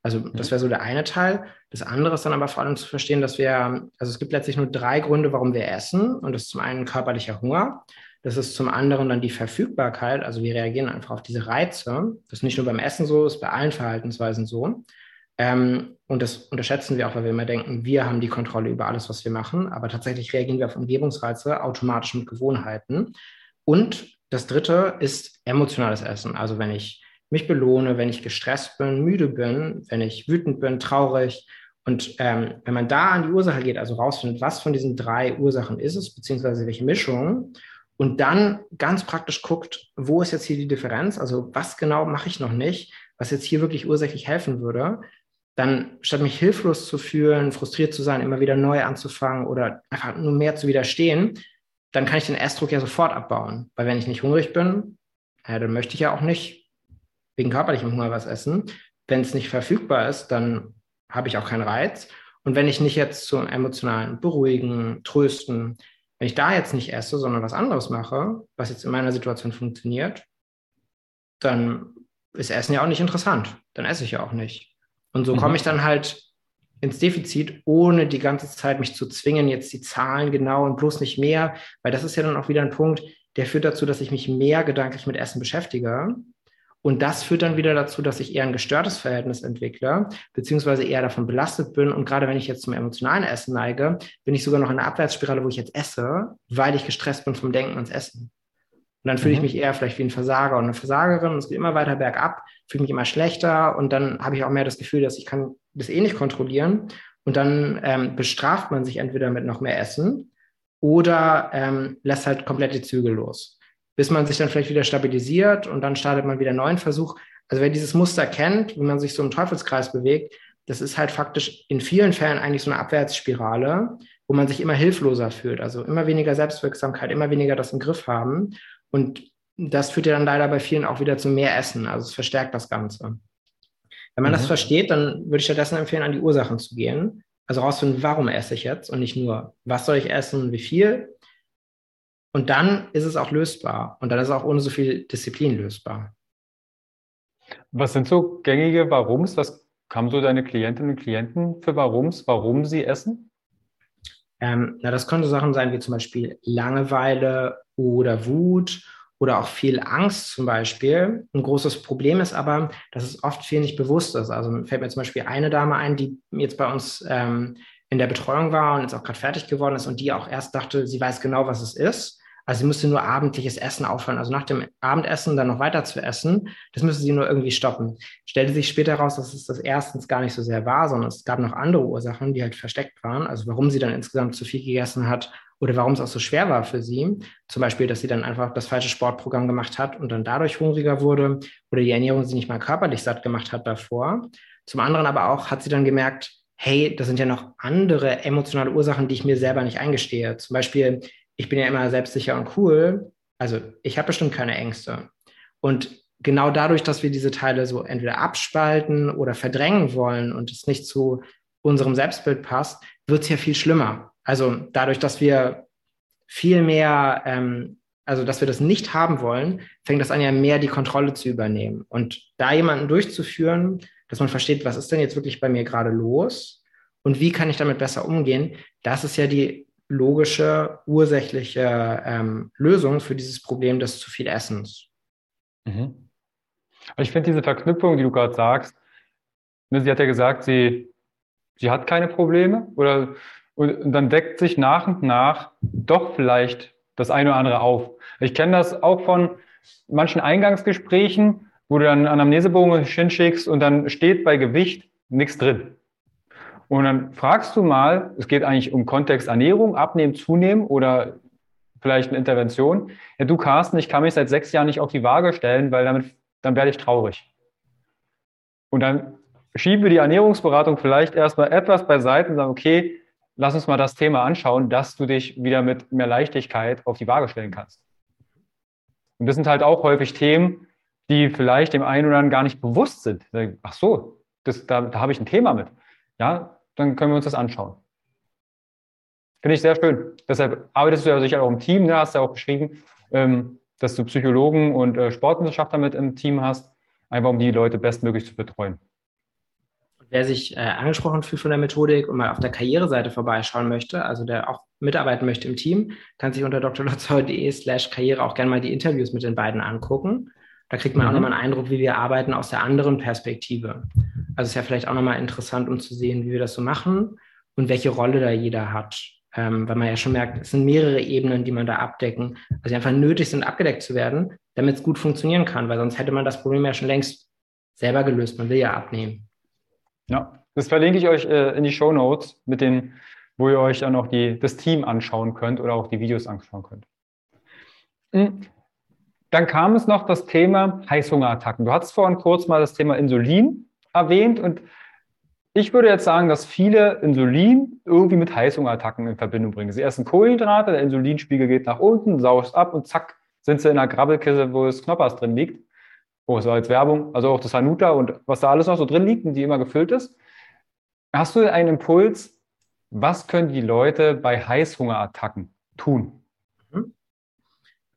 Also das wäre so der eine Teil. Das andere ist dann aber vor allem zu verstehen, dass wir, also es gibt letztlich nur drei Gründe, warum wir essen. Und das ist zum einen körperlicher Hunger. Das ist zum anderen dann die Verfügbarkeit. Also wir reagieren einfach auf diese Reize. Das ist nicht nur beim Essen so, das ist bei allen Verhaltensweisen so. Ähm, und das unterschätzen wir auch, weil wir immer denken, wir haben die Kontrolle über alles, was wir machen. Aber tatsächlich reagieren wir auf Umgebungsreize automatisch mit Gewohnheiten. Und das dritte ist emotionales Essen. Also wenn ich mich belohne, wenn ich gestresst bin, müde bin, wenn ich wütend bin, traurig. Und ähm, wenn man da an die Ursache geht, also rausfindet, was von diesen drei Ursachen ist es, beziehungsweise welche Mischung, und dann ganz praktisch guckt, wo ist jetzt hier die Differenz, also was genau mache ich noch nicht, was jetzt hier wirklich ursächlich helfen würde, dann statt mich hilflos zu fühlen, frustriert zu sein, immer wieder neu anzufangen oder einfach nur mehr zu widerstehen, dann kann ich den Essdruck ja sofort abbauen. Weil wenn ich nicht hungrig bin, ja, dann möchte ich ja auch nicht wegen körperlichem Hunger was essen. Wenn es nicht verfügbar ist, dann habe ich auch keinen Reiz. Und wenn ich nicht jetzt zum emotionalen Beruhigen, Trösten, wenn ich da jetzt nicht esse, sondern was anderes mache, was jetzt in meiner Situation funktioniert, dann ist Essen ja auch nicht interessant. Dann esse ich ja auch nicht. Und so mhm. komme ich dann halt ins Defizit, ohne die ganze Zeit mich zu zwingen, jetzt die Zahlen genau und bloß nicht mehr, weil das ist ja dann auch wieder ein Punkt, der führt dazu, dass ich mich mehr gedanklich mit Essen beschäftige. Und das führt dann wieder dazu, dass ich eher ein gestörtes Verhältnis entwickle, beziehungsweise eher davon belastet bin. Und gerade wenn ich jetzt zum emotionalen Essen neige, bin ich sogar noch in einer Abwärtsspirale, wo ich jetzt esse, weil ich gestresst bin vom Denken ans Essen. Und dann fühle ich mhm. mich eher vielleicht wie ein Versager und eine Versagerin und es geht immer weiter bergab, fühle mich immer schlechter und dann habe ich auch mehr das Gefühl, dass ich kann das eh nicht kontrollieren und dann ähm, bestraft man sich entweder mit noch mehr Essen oder ähm, lässt halt komplett die Zügel los, bis man sich dann vielleicht wieder stabilisiert und dann startet man wieder einen neuen Versuch. Also wer dieses Muster kennt, wenn man sich so im Teufelskreis bewegt, das ist halt faktisch in vielen Fällen eigentlich so eine Abwärtsspirale, wo man sich immer hilfloser fühlt, also immer weniger Selbstwirksamkeit, immer weniger das im Griff haben und das führt ja dann leider bei vielen auch wieder zu mehr Essen. Also es verstärkt das Ganze. Wenn man mhm. das versteht, dann würde ich stattdessen empfehlen, an die Ursachen zu gehen. Also rausfinden, warum esse ich jetzt und nicht nur, was soll ich essen und wie viel. Und dann ist es auch lösbar. Und dann ist es auch ohne so viel Disziplin lösbar. Was sind so gängige Warums? Was haben so deine Klientinnen und Klienten für Warums, warum sie essen? Ähm, na, das könnte Sachen sein wie zum Beispiel Langeweile oder Wut oder auch viel Angst zum Beispiel. Ein großes Problem ist aber, dass es oft viel nicht bewusst ist. Also fällt mir zum Beispiel eine Dame ein, die jetzt bei uns ähm, in der Betreuung war und jetzt auch gerade fertig geworden ist und die auch erst dachte, sie weiß genau, was es ist also sie müsste nur abendliches Essen aufhören, also nach dem Abendessen dann noch weiter zu essen. Das müsste sie nur irgendwie stoppen. Stellte sich später heraus, dass es das erstens gar nicht so sehr war, sondern es gab noch andere Ursachen, die halt versteckt waren. Also warum sie dann insgesamt zu viel gegessen hat oder warum es auch so schwer war für sie. Zum Beispiel, dass sie dann einfach das falsche Sportprogramm gemacht hat und dann dadurch hungriger wurde oder die Ernährung sie nicht mal körperlich satt gemacht hat davor. Zum anderen aber auch hat sie dann gemerkt, hey, das sind ja noch andere emotionale Ursachen, die ich mir selber nicht eingestehe. Zum Beispiel, ich bin ja immer selbstsicher und cool. Also ich habe bestimmt keine Ängste. Und genau dadurch, dass wir diese Teile so entweder abspalten oder verdrängen wollen und es nicht zu unserem Selbstbild passt, wird es ja viel schlimmer. Also dadurch, dass wir viel mehr, ähm, also dass wir das nicht haben wollen, fängt das an, ja mehr die Kontrolle zu übernehmen. Und da jemanden durchzuführen, dass man versteht, was ist denn jetzt wirklich bei mir gerade los und wie kann ich damit besser umgehen, das ist ja die logische, ursächliche ähm, Lösung für dieses Problem des zu viel Essens. Mhm. Ich finde diese Verknüpfung, die du gerade sagst, ne, sie hat ja gesagt, sie, sie hat keine Probleme oder und dann deckt sich nach und nach doch vielleicht das eine oder andere auf. Ich kenne das auch von manchen Eingangsgesprächen, wo du dann Anamnesebogen hinschickst und dann steht bei Gewicht nichts drin. Und dann fragst du mal, es geht eigentlich um Kontext Ernährung, Abnehmen, Zunehmen oder vielleicht eine Intervention. Ja, du Carsten, ich kann mich seit sechs Jahren nicht auf die Waage stellen, weil damit, dann werde ich traurig. Und dann schieben wir die Ernährungsberatung vielleicht erstmal etwas beiseite und sagen, okay, lass uns mal das Thema anschauen, dass du dich wieder mit mehr Leichtigkeit auf die Waage stellen kannst. Und das sind halt auch häufig Themen, die vielleicht dem einen oder anderen gar nicht bewusst sind. Ach so, das, da, da habe ich ein Thema mit. Ja, dann können wir uns das anschauen. Finde ich sehr schön. Deshalb arbeitest du ja sicher auch im Team, ne? hast du ja auch beschrieben, ähm, dass du Psychologen und äh, Sportwissenschaftler mit im Team hast, einfach um die Leute bestmöglich zu betreuen. Wer sich äh, angesprochen fühlt von der Methodik und mal auf der Karriereseite vorbeischauen möchte, also der auch mitarbeiten möchte im Team, kann sich unter drlotzau.de slash Karriere auch gerne mal die Interviews mit den beiden angucken. Da kriegt man mhm. auch nochmal einen Eindruck, wie wir arbeiten aus der anderen Perspektive. Also ist ja vielleicht auch nochmal interessant, um zu sehen, wie wir das so machen und welche Rolle da jeder hat. Ähm, weil man ja schon merkt, es sind mehrere Ebenen, die man da abdecken, also die einfach nötig sind, abgedeckt zu werden, damit es gut funktionieren kann, weil sonst hätte man das Problem ja schon längst selber gelöst. Man will ja abnehmen. Ja, das verlinke ich euch äh, in die Show Notes mit den, wo ihr euch dann auch die, das Team anschauen könnt oder auch die Videos anschauen könnt. Mhm. Dann kam es noch das Thema Heißhungerattacken. Du hattest vorhin kurz mal das Thema Insulin erwähnt und ich würde jetzt sagen, dass viele Insulin irgendwie mit Heißhungerattacken in Verbindung bringen. Sie essen Kohlenhydrate, der Insulinspiegel geht nach unten, saust ab und zack, sind sie in einer Grabbelkiste, wo das Knoppers drin liegt. Oh, so als Werbung, also auch das Hanuta und was da alles noch so drin liegt und die immer gefüllt ist. Hast du einen Impuls, was können die Leute bei Heißhungerattacken tun?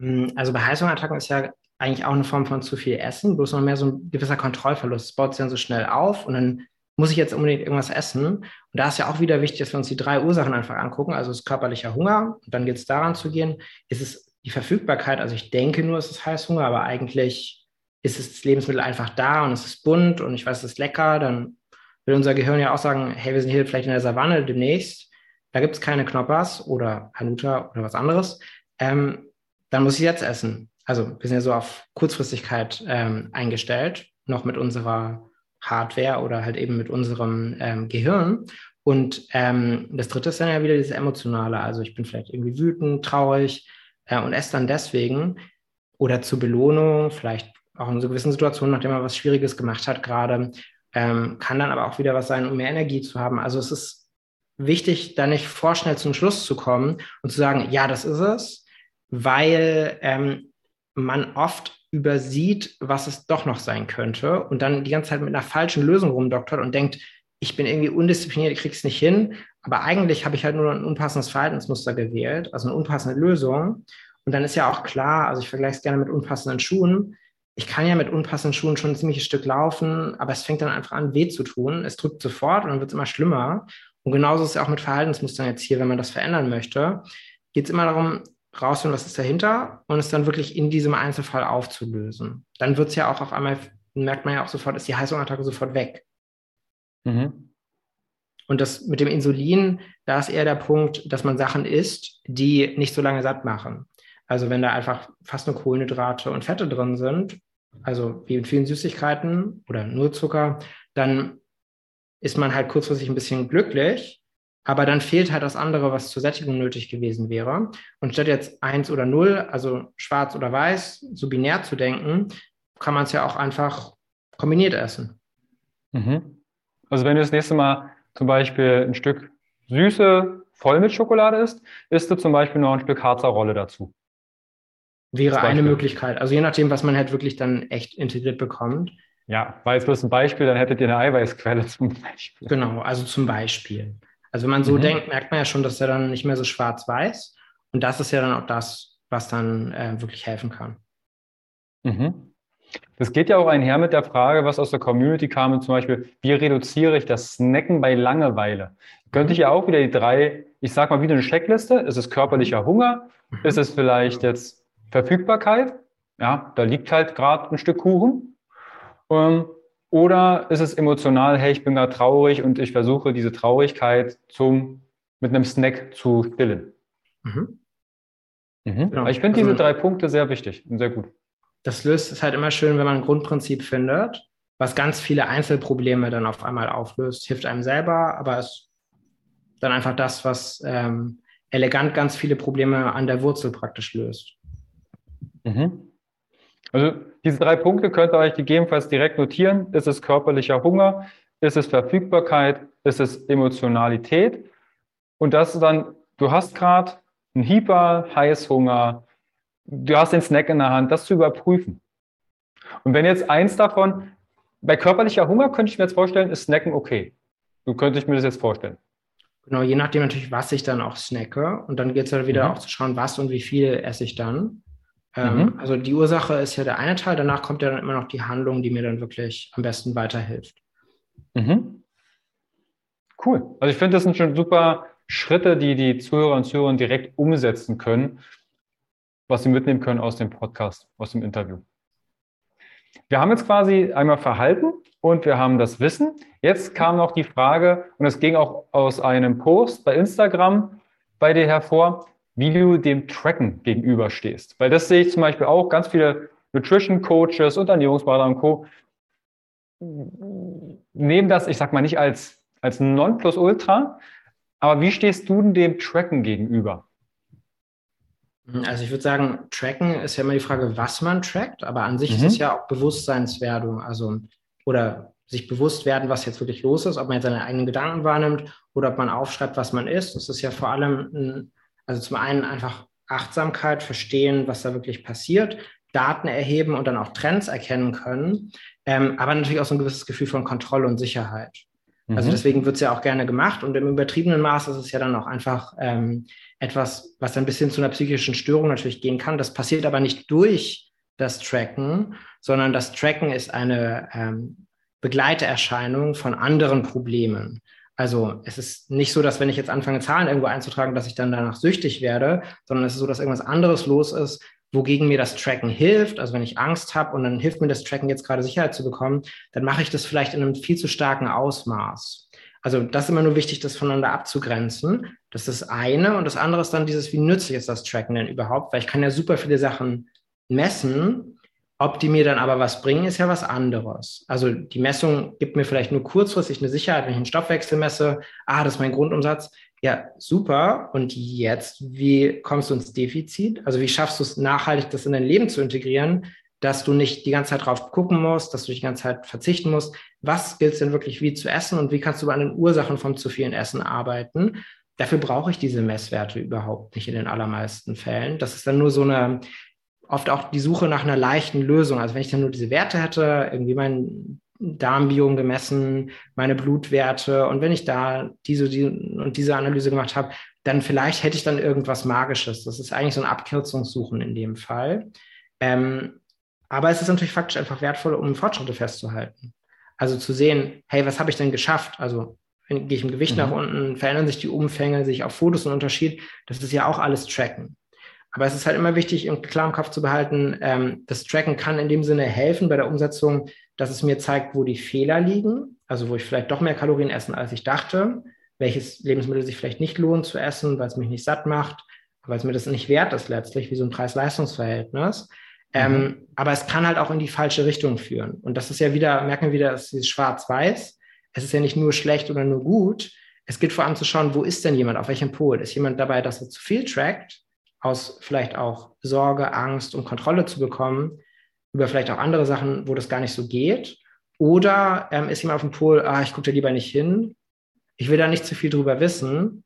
Mhm. Also bei Heißhungerattacken ist ja eigentlich auch eine Form von zu viel Essen, bloß noch mehr so ein gewisser Kontrollverlust. Es baut sich dann so schnell auf und dann muss ich jetzt unbedingt irgendwas essen. Und da ist ja auch wieder wichtig, dass wir uns die drei Ursachen einfach angucken. Also es ist körperlicher Hunger und dann geht es daran zu gehen. Ist es die Verfügbarkeit? Also ich denke nur, es ist Heißhunger, aber eigentlich ist das Lebensmittel einfach da und es ist bunt und ich weiß, es ist lecker, dann will unser Gehirn ja auch sagen, hey, wir sind hier vielleicht in der Savanne demnächst, da gibt es keine Knoppers oder Hanuta oder was anderes, ähm, dann muss ich jetzt essen. Also wir sind ja so auf Kurzfristigkeit ähm, eingestellt, noch mit unserer Hardware oder halt eben mit unserem ähm, Gehirn. Und ähm, das dritte ist dann ja wieder dieses Emotionale. Also ich bin vielleicht irgendwie wütend, traurig äh, und esse dann deswegen oder zur Belohnung, vielleicht auch in so gewissen Situationen, nachdem man was Schwieriges gemacht hat gerade, ähm, kann dann aber auch wieder was sein, um mehr Energie zu haben. Also es ist wichtig, da nicht vorschnell zum Schluss zu kommen und zu sagen, ja, das ist es, weil ähm, man oft übersieht, was es doch noch sein könnte und dann die ganze Zeit mit einer falschen Lösung rumdoktert und denkt, ich bin irgendwie undiszipliniert, ich krieg's nicht hin, aber eigentlich habe ich halt nur ein unpassendes Verhaltensmuster gewählt, also eine unpassende Lösung. Und dann ist ja auch klar, also ich vergleiche es gerne mit unpassenden Schuhen, ich kann ja mit unpassenden Schuhen schon ein ziemliches Stück laufen, aber es fängt dann einfach an, weh zu tun. Es drückt sofort und dann wird es immer schlimmer. Und genauso ist es auch mit Verhaltensmustern jetzt hier, wenn man das verändern möchte, geht es immer darum, rausfinden, was ist dahinter und es dann wirklich in diesem Einzelfall aufzulösen. Dann wird es ja auch auf einmal, merkt man ja auch sofort, ist die Heißhungerattacke sofort weg. Mhm. Und das mit dem Insulin, da ist eher der Punkt, dass man Sachen isst, die nicht so lange satt machen. Also wenn da einfach fast nur Kohlenhydrate und Fette drin sind, also wie in vielen Süßigkeiten oder nur Zucker, dann ist man halt kurzfristig ein bisschen glücklich, aber dann fehlt halt das andere, was zur Sättigung nötig gewesen wäre. Und statt jetzt eins oder null, also schwarz oder weiß, so binär zu denken, kann man es ja auch einfach kombiniert essen. Mhm. Also wenn du das nächste Mal zum Beispiel ein Stück süße Vollmilchschokolade isst, isst du zum Beispiel noch ein Stück Harzer Rolle dazu. Wäre eine Möglichkeit. Also je nachdem, was man halt wirklich dann echt integriert bekommt. Ja, war jetzt bloß ein Beispiel, dann hättet ihr eine Eiweißquelle zum Beispiel. Genau, also zum Beispiel. Also wenn man so mhm. denkt, merkt man ja schon, dass er dann nicht mehr so schwarz-weiß. Und das ist ja dann auch das, was dann äh, wirklich helfen kann. Mhm. Das geht ja auch einher mit der Frage, was aus der Community kam, zum Beispiel, wie reduziere ich das Snacken bei Langeweile? Könnte ich ja auch wieder die drei, ich sag mal wieder eine Checkliste. Ist es körperlicher Hunger? Mhm. Ist es vielleicht jetzt Verfügbarkeit. Ja, da liegt halt gerade ein Stück Kuchen. Ähm, oder ist es emotional, hey, ich bin gerade traurig und ich versuche diese Traurigkeit zum, mit einem Snack zu stillen. Mhm. Mhm. Genau. Ich finde also, diese drei Punkte sehr wichtig und sehr gut. Das löst es halt immer schön, wenn man ein Grundprinzip findet, was ganz viele Einzelprobleme dann auf einmal auflöst. Hilft einem selber, aber es ist dann einfach das, was ähm, elegant ganz viele Probleme an der Wurzel praktisch löst. Mhm. Also diese drei Punkte könnt ihr euch gegebenenfalls direkt notieren. Ist es körperlicher Hunger? Ist es Verfügbarkeit? Ist es Emotionalität? Und das ist dann, du hast gerade einen Hyper, Heißhunger, du hast den Snack in der Hand, das zu überprüfen. Und wenn jetzt eins davon, bei körperlicher Hunger könnte ich mir jetzt vorstellen, ist Snacken okay. So könnte ich mir das jetzt vorstellen. Genau, je nachdem natürlich, was ich dann auch snacke. Und dann geht es halt wieder mhm. auch zu schauen, was und wie viel esse ich dann. Ähm, mhm. Also die Ursache ist ja der eine Teil, danach kommt ja dann immer noch die Handlung, die mir dann wirklich am besten weiterhilft. Mhm. Cool. Also ich finde, das sind schon super Schritte, die die Zuhörer und Zuhörer direkt umsetzen können, was sie mitnehmen können aus dem Podcast, aus dem Interview. Wir haben jetzt quasi einmal Verhalten und wir haben das Wissen. Jetzt kam noch die Frage, und es ging auch aus einem Post bei Instagram bei dir hervor, wie du dem Tracken gegenüberstehst. Weil das sehe ich zum Beispiel auch ganz viele Nutrition Coaches und Ernährungsberater und Co. nehmen das, ich sag mal, nicht als, als Nonplusultra, aber wie stehst du dem Tracken gegenüber? Also ich würde sagen, tracken ist ja immer die Frage, was man trackt, aber an sich mhm. ist es ja auch Bewusstseinswerdung, also oder sich bewusst werden, was jetzt wirklich los ist, ob man jetzt seine eigenen Gedanken wahrnimmt oder ob man aufschreibt, was man ist. Das ist ja vor allem, also zum einen einfach Achtsamkeit, verstehen, was da wirklich passiert, Daten erheben und dann auch Trends erkennen können, ähm, aber natürlich auch so ein gewisses Gefühl von Kontrolle und Sicherheit. Also mhm. Also deswegen wird es ja auch gerne gemacht und im übertriebenen Maß ist es ja dann auch einfach ähm, etwas, was ein bisschen zu einer psychischen Störung natürlich gehen kann. Das passiert aber nicht durch das Tracken, sondern das Tracken ist eine ähm, Begleiterscheinung von anderen Problemen. Also es ist nicht so, dass wenn ich jetzt anfange, Zahlen irgendwo einzutragen, dass ich dann danach süchtig werde, sondern es ist so, dass irgendwas anderes los ist, wogegen mir das Tracken hilft. Also wenn ich Angst habe und dann hilft mir das Tracken jetzt gerade Sicherheit zu bekommen, dann mache ich das vielleicht in einem viel zu starken Ausmaß. Also das ist immer nur wichtig, das voneinander abzugrenzen. Das ist das eine. Und das andere ist dann dieses, wie nützlich ist das Tracken denn überhaupt? Weil ich kann ja super viele Sachen messen. Ob die mir dann aber was bringen, ist ja was anderes. Also die Messung gibt mir vielleicht nur kurzfristig eine Sicherheit, wenn ich einen Stoffwechsel messe. Ah, das ist mein Grundumsatz. Ja, super. Und jetzt, wie kommst du ins Defizit? Also wie schaffst du es nachhaltig, das in dein Leben zu integrieren, dass du nicht die ganze Zeit drauf gucken musst, dass du die ganze Zeit verzichten musst. Was gilt es denn wirklich wie zu essen und wie kannst du an den Ursachen vom zu vielen Essen arbeiten? Dafür brauche ich diese Messwerte überhaupt nicht in den allermeisten Fällen. Das ist dann nur so eine, oft auch die Suche nach einer leichten Lösung. Also wenn ich dann nur diese Werte hätte, irgendwie mein Darmbiom gemessen, meine Blutwerte und wenn ich da diese die, und diese Analyse gemacht habe, dann vielleicht hätte ich dann irgendwas Magisches. Das ist eigentlich so ein Abkürzungssuchen in dem Fall. Ähm, aber es ist natürlich faktisch einfach wertvoll, um Fortschritte festzuhalten. Also zu sehen, hey, was habe ich denn geschafft? Also gehe ich im Gewicht mhm. nach unten, verändern sich die Umfänge, sich auf Fotos ein Unterschied. Das ist ja auch alles Tracken. Aber es ist halt immer wichtig, im klaren Kopf zu behalten, ähm, das Tracken kann in dem Sinne helfen bei der Umsetzung, dass es mir zeigt, wo die Fehler liegen, also wo ich vielleicht doch mehr Kalorien essen, als ich dachte, welches Lebensmittel sich vielleicht nicht lohnt zu essen, weil es mich nicht satt macht, weil es mir das nicht wert ist letztlich, wie so ein Preis-Leistungs-Verhältnis. Ähm, mhm. aber es kann halt auch in die falsche Richtung führen. Und das ist ja wieder, merken wir wieder, es ist schwarz-weiß. Es ist ja nicht nur schlecht oder nur gut. Es geht vor allem zu schauen, wo ist denn jemand, auf welchem Pol? Ist jemand dabei, dass er zu viel trackt, aus vielleicht auch Sorge, Angst, um Kontrolle zu bekommen, über vielleicht auch andere Sachen, wo das gar nicht so geht? Oder ähm, ist jemand auf dem Pol, ah, ich gucke da lieber nicht hin, ich will da nicht zu viel drüber wissen,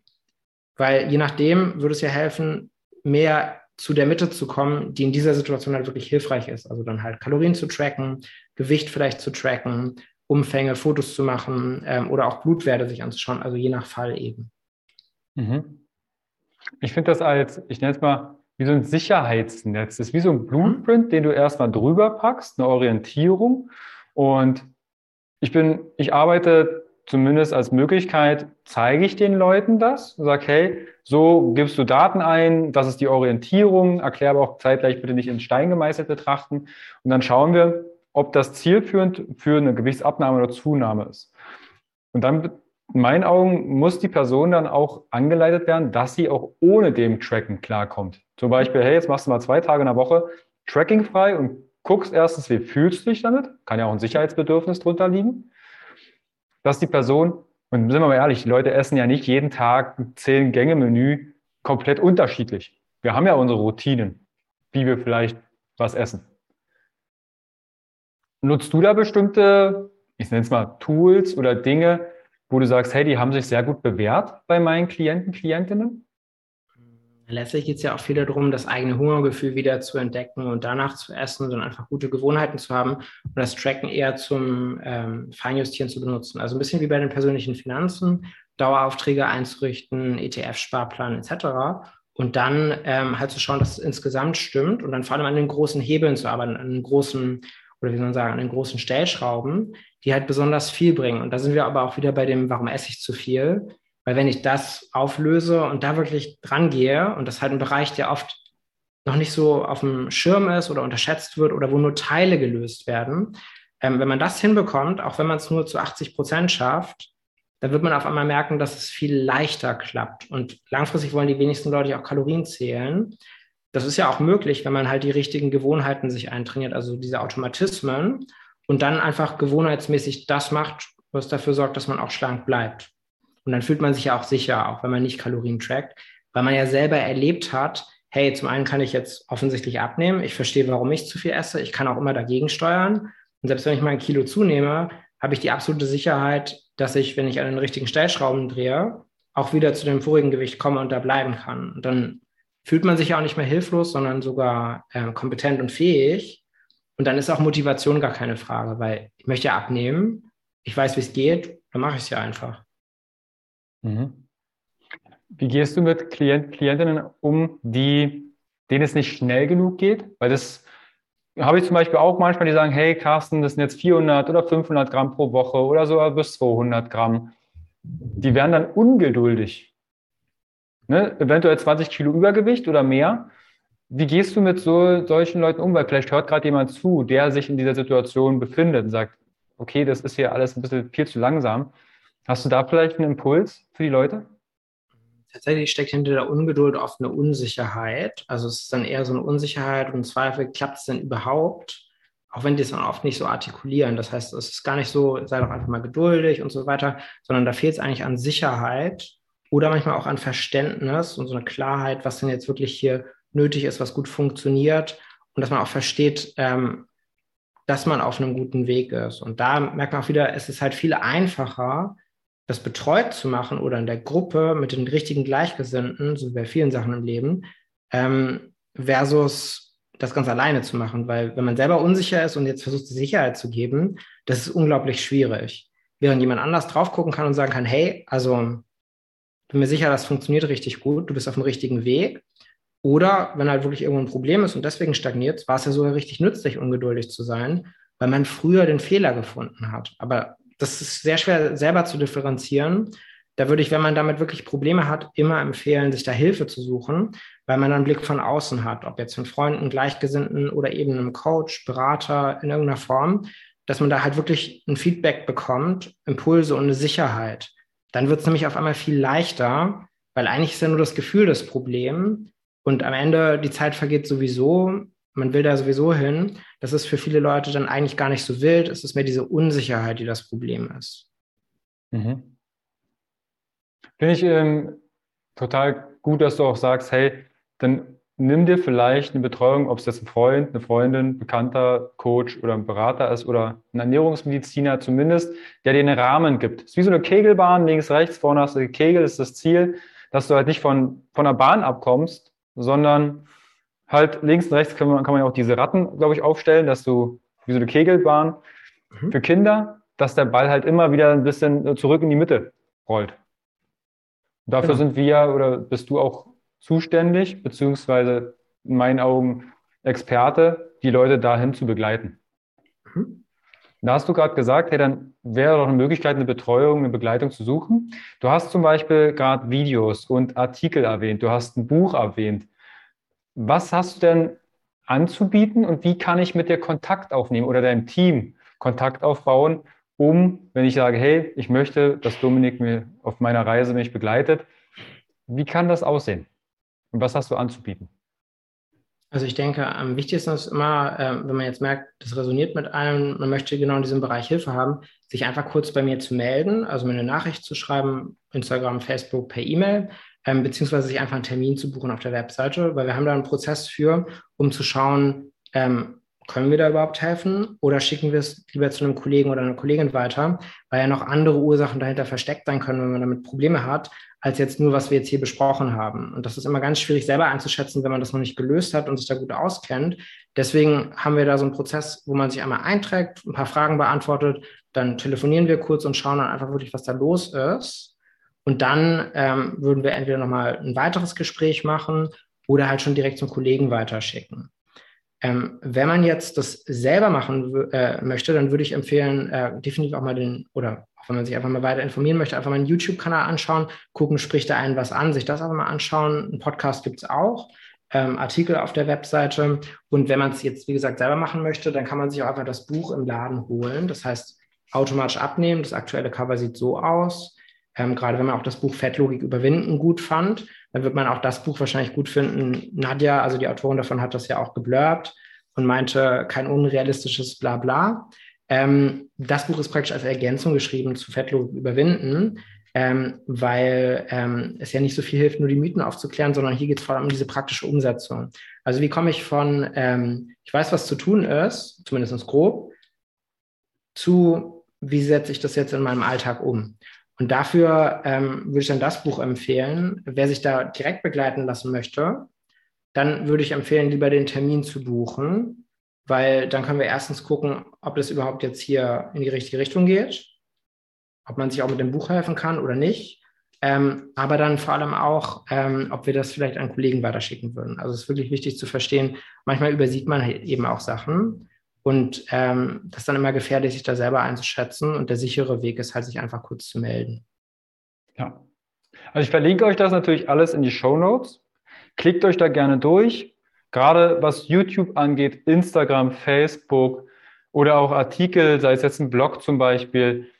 weil je nachdem würde es ja helfen, mehr zu der Mitte zu kommen, die in dieser Situation halt wirklich hilfreich ist. Also dann halt Kalorien zu tracken, Gewicht vielleicht zu tracken, Umfänge, Fotos zu machen ähm, oder auch Blutwerte sich anzuschauen, also je nach Fall eben. Mhm. Ich finde das als, ich nenne es mal, wie so ein Sicherheitsnetz. Das ist wie so ein Blueprint, den du erstmal drüber packst, eine Orientierung. Und ich bin, ich arbeite zumindest als Möglichkeit zeige ich den Leuten das sage, hey, so gibst du Daten ein, das ist die Orientierung, erkläre aber auch zeitgleich bitte nicht ins Stein gemeißelt betrachten und dann schauen wir, ob das zielführend für eine Gewichtsabnahme oder Zunahme ist. Und dann, in meinen Augen, muss die Person dann auch angeleitet werden, dass sie auch ohne dem Tracken klarkommt. Zum Beispiel, hey, jetzt machst du mal zwei Tage in der Woche Tracking frei und guckst erstens, wie fühlst du dich damit? Kann ja auch ein Sicherheitsbedürfnis drunter liegen dass die Person, und sind wir mal ehrlich, die Leute essen ja nicht jeden Tag Zehn-Gänge-Menü komplett unterschiedlich. Wir haben ja unsere Routinen, wie wir vielleicht was essen. Nutzt du da bestimmte, ich nenne es mal Tools oder Dinge, wo du sagst, hey, die haben sich sehr gut bewährt bei meinen Klienten, Klientinnen? Letztlich geht es ja auch viel darum, das eigene Hungergefühl wieder zu entdecken und danach zu essen, sondern einfach gute Gewohnheiten zu haben und das Tracken eher zum ähm, Feinjustieren zu benutzen. Also ein bisschen wie bei den persönlichen Finanzen, Daueraufträge einzurichten, ETF-Sparplan etc. Und dann ähm, halt zu schauen, dass es insgesamt stimmt und dann vor allem an den großen Hebeln zu arbeiten, an den großen oder wie soll man sagen, an den großen Stellschrauben, die halt besonders viel bringen. Und da sind wir aber auch wieder bei dem, warum esse ich zu viel? Weil wenn ich das auflöse und da wirklich dran gehe, und das halt ein Bereich, der oft noch nicht so auf dem Schirm ist oder unterschätzt wird oder wo nur Teile gelöst werden, ähm, wenn man das hinbekommt, auch wenn man es nur zu 80 Prozent schafft, dann wird man auf einmal merken, dass es viel leichter klappt. Und langfristig wollen die wenigsten Leute auch Kalorien zählen. Das ist ja auch möglich, wenn man halt die richtigen Gewohnheiten sich eintrainiert, also diese Automatismen und dann einfach gewohnheitsmäßig das macht, was dafür sorgt, dass man auch schlank bleibt. Und dann fühlt man sich ja auch sicher, auch wenn man nicht Kalorien trackt, weil man ja selber erlebt hat, hey, zum einen kann ich jetzt offensichtlich abnehmen, ich verstehe, warum ich zu viel esse, ich kann auch immer dagegen steuern. Und selbst wenn ich mal ein Kilo zunehme, habe ich die absolute Sicherheit, dass ich, wenn ich an den richtigen Stellschrauben drehe, auch wieder zu dem vorigen Gewicht komme und da bleiben kann. Und dann fühlt man sich ja auch nicht mehr hilflos, sondern sogar äh, kompetent und fähig. Und dann ist auch Motivation gar keine Frage, weil ich möchte ja abnehmen, ich weiß, wie es geht, dann mache ich es ja einfach. Mhm. Wie gehst du mit Klient, Klientinnen um, die, denen es nicht schnell genug geht? Weil das habe ich zum Beispiel auch manchmal, die sagen, hey Carsten, das sind jetzt 400 oder 500 Gramm pro Woche oder sogar bis 200 Gramm. Die werden dann ungeduldig. Ne? Eventuell 20 Kilo Übergewicht oder mehr. Wie gehst du mit so solchen Leuten um? Weil vielleicht hört gerade jemand zu, der sich in dieser Situation befindet und sagt, okay, das ist hier alles ein bisschen viel zu langsam. Hast du da vielleicht einen Impuls für die Leute? tatsächlich steckt hinter der Ungeduld oft eine Unsicherheit. Also es ist dann eher so eine Unsicherheit und Zweifel, klappt es denn überhaupt? Auch wenn die es dann oft nicht so artikulieren. Das heißt, es ist gar nicht so, sei doch einfach mal geduldig und so weiter, sondern da fehlt es eigentlich an Sicherheit oder manchmal auch an Verständnis und so eine Klarheit, was denn jetzt wirklich hier nötig ist, was gut funktioniert und dass man auch versteht, ähm, dass man auf einem guten Weg ist. Und da merkt man auch wieder, es ist halt viel einfacher, das betreut zu machen oder in der Gruppe mit den richtigen Gleichgesinnten, so wie bei vielen Sachen im Leben, ähm, versus das ganz alleine zu machen. Weil wenn man selber unsicher ist und jetzt versucht, die Sicherheit zu geben, das ist unglaublich schwierig. Während jemand anders drauf gucken kann und sagen kann, hey, also bin mir sicher, das funktioniert richtig gut, du bist auf dem richtigen Weg. Oder wenn halt wirklich irgendwo ein Problem ist und deswegen stagniert, war es ja sogar richtig nützlich, ungeduldig zu sein, weil man früher den Fehler gefunden hat. Aber das ist sehr schwer selber zu differenzieren. Da würde ich, wenn man damit wirklich Probleme hat, immer empfehlen, sich da Hilfe zu suchen, weil man einen Blick von außen hat, ob jetzt von Freunden, Gleichgesinnten oder eben einem Coach, Berater in irgendeiner Form, dass man da halt wirklich ein Feedback bekommt, Impulse und eine Sicherheit. Dann wird es nämlich auf einmal viel leichter, weil eigentlich ist ja nur das Gefühl das Problem und am Ende die Zeit vergeht sowieso man will da sowieso hin. Das ist für viele Leute dann eigentlich gar nicht so wild. Es ist mehr diese Unsicherheit, die das Problem ist. Mhm. Finde ich ähm, total gut, dass du auch sagst, hey, dann nimm dir vielleicht eine Betreuung, ob es jetzt ein Freund, eine Freundin, Bekannter, Coach oder ein Berater ist oder ein Ernährungsmediziner zumindest, der dir einen Rahmen gibt. Es ist wie so eine Kegelbahn, links, rechts, vorne hast du die Kegel, ist das Ziel, dass du halt nicht von, von der Bahn abkommst, sondern halt links und rechts kann man, kann man ja auch diese Ratten, glaube ich, aufstellen, dass du wie so eine Kegelbahn mhm. für Kinder, dass der Ball halt immer wieder ein bisschen zurück in die Mitte rollt. Und dafür genau. sind wir oder bist du auch zuständig, beziehungsweise in meinen Augen Experte, die Leute dahin zu begleiten. Mhm. Da hast du gerade gesagt, hey, dann wäre doch eine Möglichkeit, eine Betreuung, eine Begleitung zu suchen. Du hast zum Beispiel gerade Videos und Artikel erwähnt, du hast ein Buch erwähnt. Was hast du denn anzubieten und wie kann ich mit dir Kontakt aufnehmen oder deinem Team Kontakt aufbauen, um, wenn ich sage, hey, ich möchte, dass Dominik mir auf meiner Reise mich begleitet, wie kann das aussehen? Und was hast du anzubieten? Also ich denke, am wichtigsten ist immer, äh, wenn man jetzt merkt, das resoniert mit einem, man möchte genau in diesem Bereich Hilfe haben, sich einfach kurz bei mir zu melden, also mir eine Nachricht zu schreiben, Instagram, Facebook, per E-Mail ähm, beziehungsweise sich einfach einen Termin zu buchen auf der Webseite, weil wir haben da einen Prozess für, um zu schauen, ähm, können wir da überhaupt helfen oder schicken wir es lieber zu einem Kollegen oder einer Kollegin weiter, weil ja noch andere Ursachen dahinter versteckt sein können, wenn man damit Probleme hat, als jetzt nur, was wir jetzt hier besprochen haben. Und das ist immer ganz schwierig selber einzuschätzen, wenn man das noch nicht gelöst hat und sich da gut auskennt. Deswegen haben wir da so einen Prozess, wo man sich einmal einträgt, ein paar Fragen beantwortet, dann telefonieren wir kurz und schauen dann einfach wirklich, was da los ist. Und dann ähm, würden wir entweder nochmal ein weiteres Gespräch machen oder halt schon direkt zum Kollegen weiterschicken. Ähm, wenn man jetzt das selber machen äh, möchte, dann würde ich empfehlen, äh, definitiv auch mal den, oder auch wenn man sich einfach mal weiter informieren möchte, einfach mal einen YouTube-Kanal anschauen, gucken, spricht da einen was an, sich das einfach mal anschauen. Ein Podcast gibt es auch, ähm, Artikel auf der Webseite. Und wenn man es jetzt, wie gesagt, selber machen möchte, dann kann man sich auch einfach das Buch im Laden holen. Das heißt, automatisch abnehmen. Das aktuelle Cover sieht so aus. Ähm, gerade wenn man auch das Buch Fettlogik überwinden gut fand, dann wird man auch das Buch wahrscheinlich gut finden. Nadja, also die Autorin davon, hat das ja auch geblurbt und meinte, kein unrealistisches Blabla. Ähm, das Buch ist praktisch als Ergänzung geschrieben zu Fettlogik überwinden, ähm, weil ähm, es ja nicht so viel hilft, nur die Mythen aufzuklären, sondern hier geht es vor allem um diese praktische Umsetzung. Also wie komme ich von, ähm, ich weiß, was zu tun ist, zumindest grob, zu, wie setze ich das jetzt in meinem Alltag um? Und dafür ähm, würde ich dann das Buch empfehlen. Wer sich da direkt begleiten lassen möchte, dann würde ich empfehlen, lieber den Termin zu buchen, weil dann können wir erstens gucken, ob das überhaupt jetzt hier in die richtige Richtung geht, ob man sich auch mit dem Buch helfen kann oder nicht. Ähm, aber dann vor allem auch, ähm, ob wir das vielleicht an Kollegen weiterschicken würden. Also es ist wirklich wichtig zu verstehen, manchmal übersieht man halt eben auch Sachen. Und ähm, das ist dann immer gefährlich, sich da selber einzuschätzen. Und der sichere Weg ist halt, sich einfach kurz zu melden. Ja. Also ich verlinke euch das natürlich alles in die Show Notes. Klickt euch da gerne durch. Gerade was YouTube angeht, Instagram, Facebook oder auch Artikel, sei es jetzt ein Blog zum Beispiel,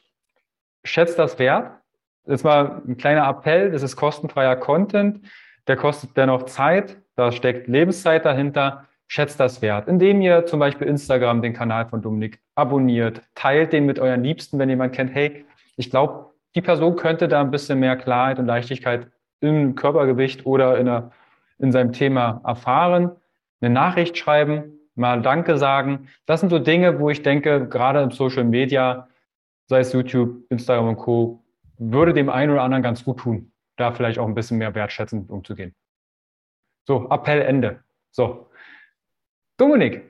schätzt das wert. Ist mal ein kleiner Appell, das ist kostenfreier Content, der kostet dennoch Zeit, da steckt Lebenszeit dahinter schätzt das wert, indem ihr zum Beispiel Instagram den Kanal von Dominik abonniert, teilt den mit euren Liebsten, wenn jemand kennt, hey, ich glaube, die Person könnte da ein bisschen mehr Klarheit und Leichtigkeit im Körpergewicht oder in, einer, in seinem Thema erfahren, eine Nachricht schreiben, mal Danke sagen. Das sind so Dinge, wo ich denke, gerade im Social Media, sei es YouTube, Instagram und Co., würde dem einen oder anderen ganz gut tun, da vielleicht auch ein bisschen mehr wertschätzend umzugehen. So, Appell Ende. So, Dominik,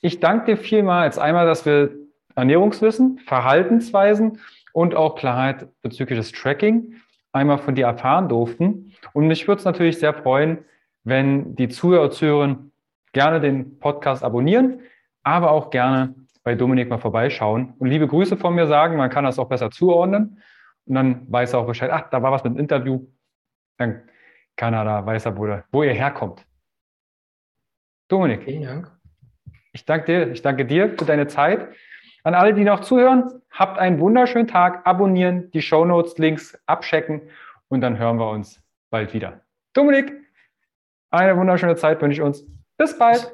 ich danke dir vielmals einmal, dass wir Ernährungswissen, Verhaltensweisen und auch Klarheit bezüglich des Tracking einmal von dir erfahren durften. Und mich würde es natürlich sehr freuen, wenn die Zuhörer Zuhörerinnen gerne den Podcast abonnieren, aber auch gerne bei Dominik mal vorbeischauen und liebe Grüße von mir sagen. Man kann das auch besser zuordnen und dann weiß er auch Bescheid, ach, da war was mit dem Interview. Dann kann er da, weiß er, wo, wo ihr herkommt. Dominik. Vielen Dank. Ich danke dir, ich danke dir für deine Zeit. An alle, die noch zuhören, habt einen wunderschönen Tag, abonnieren, die Shownotes, Links abchecken und dann hören wir uns bald wieder. Dominik, eine wunderschöne Zeit wünsche ich uns. Bis bald.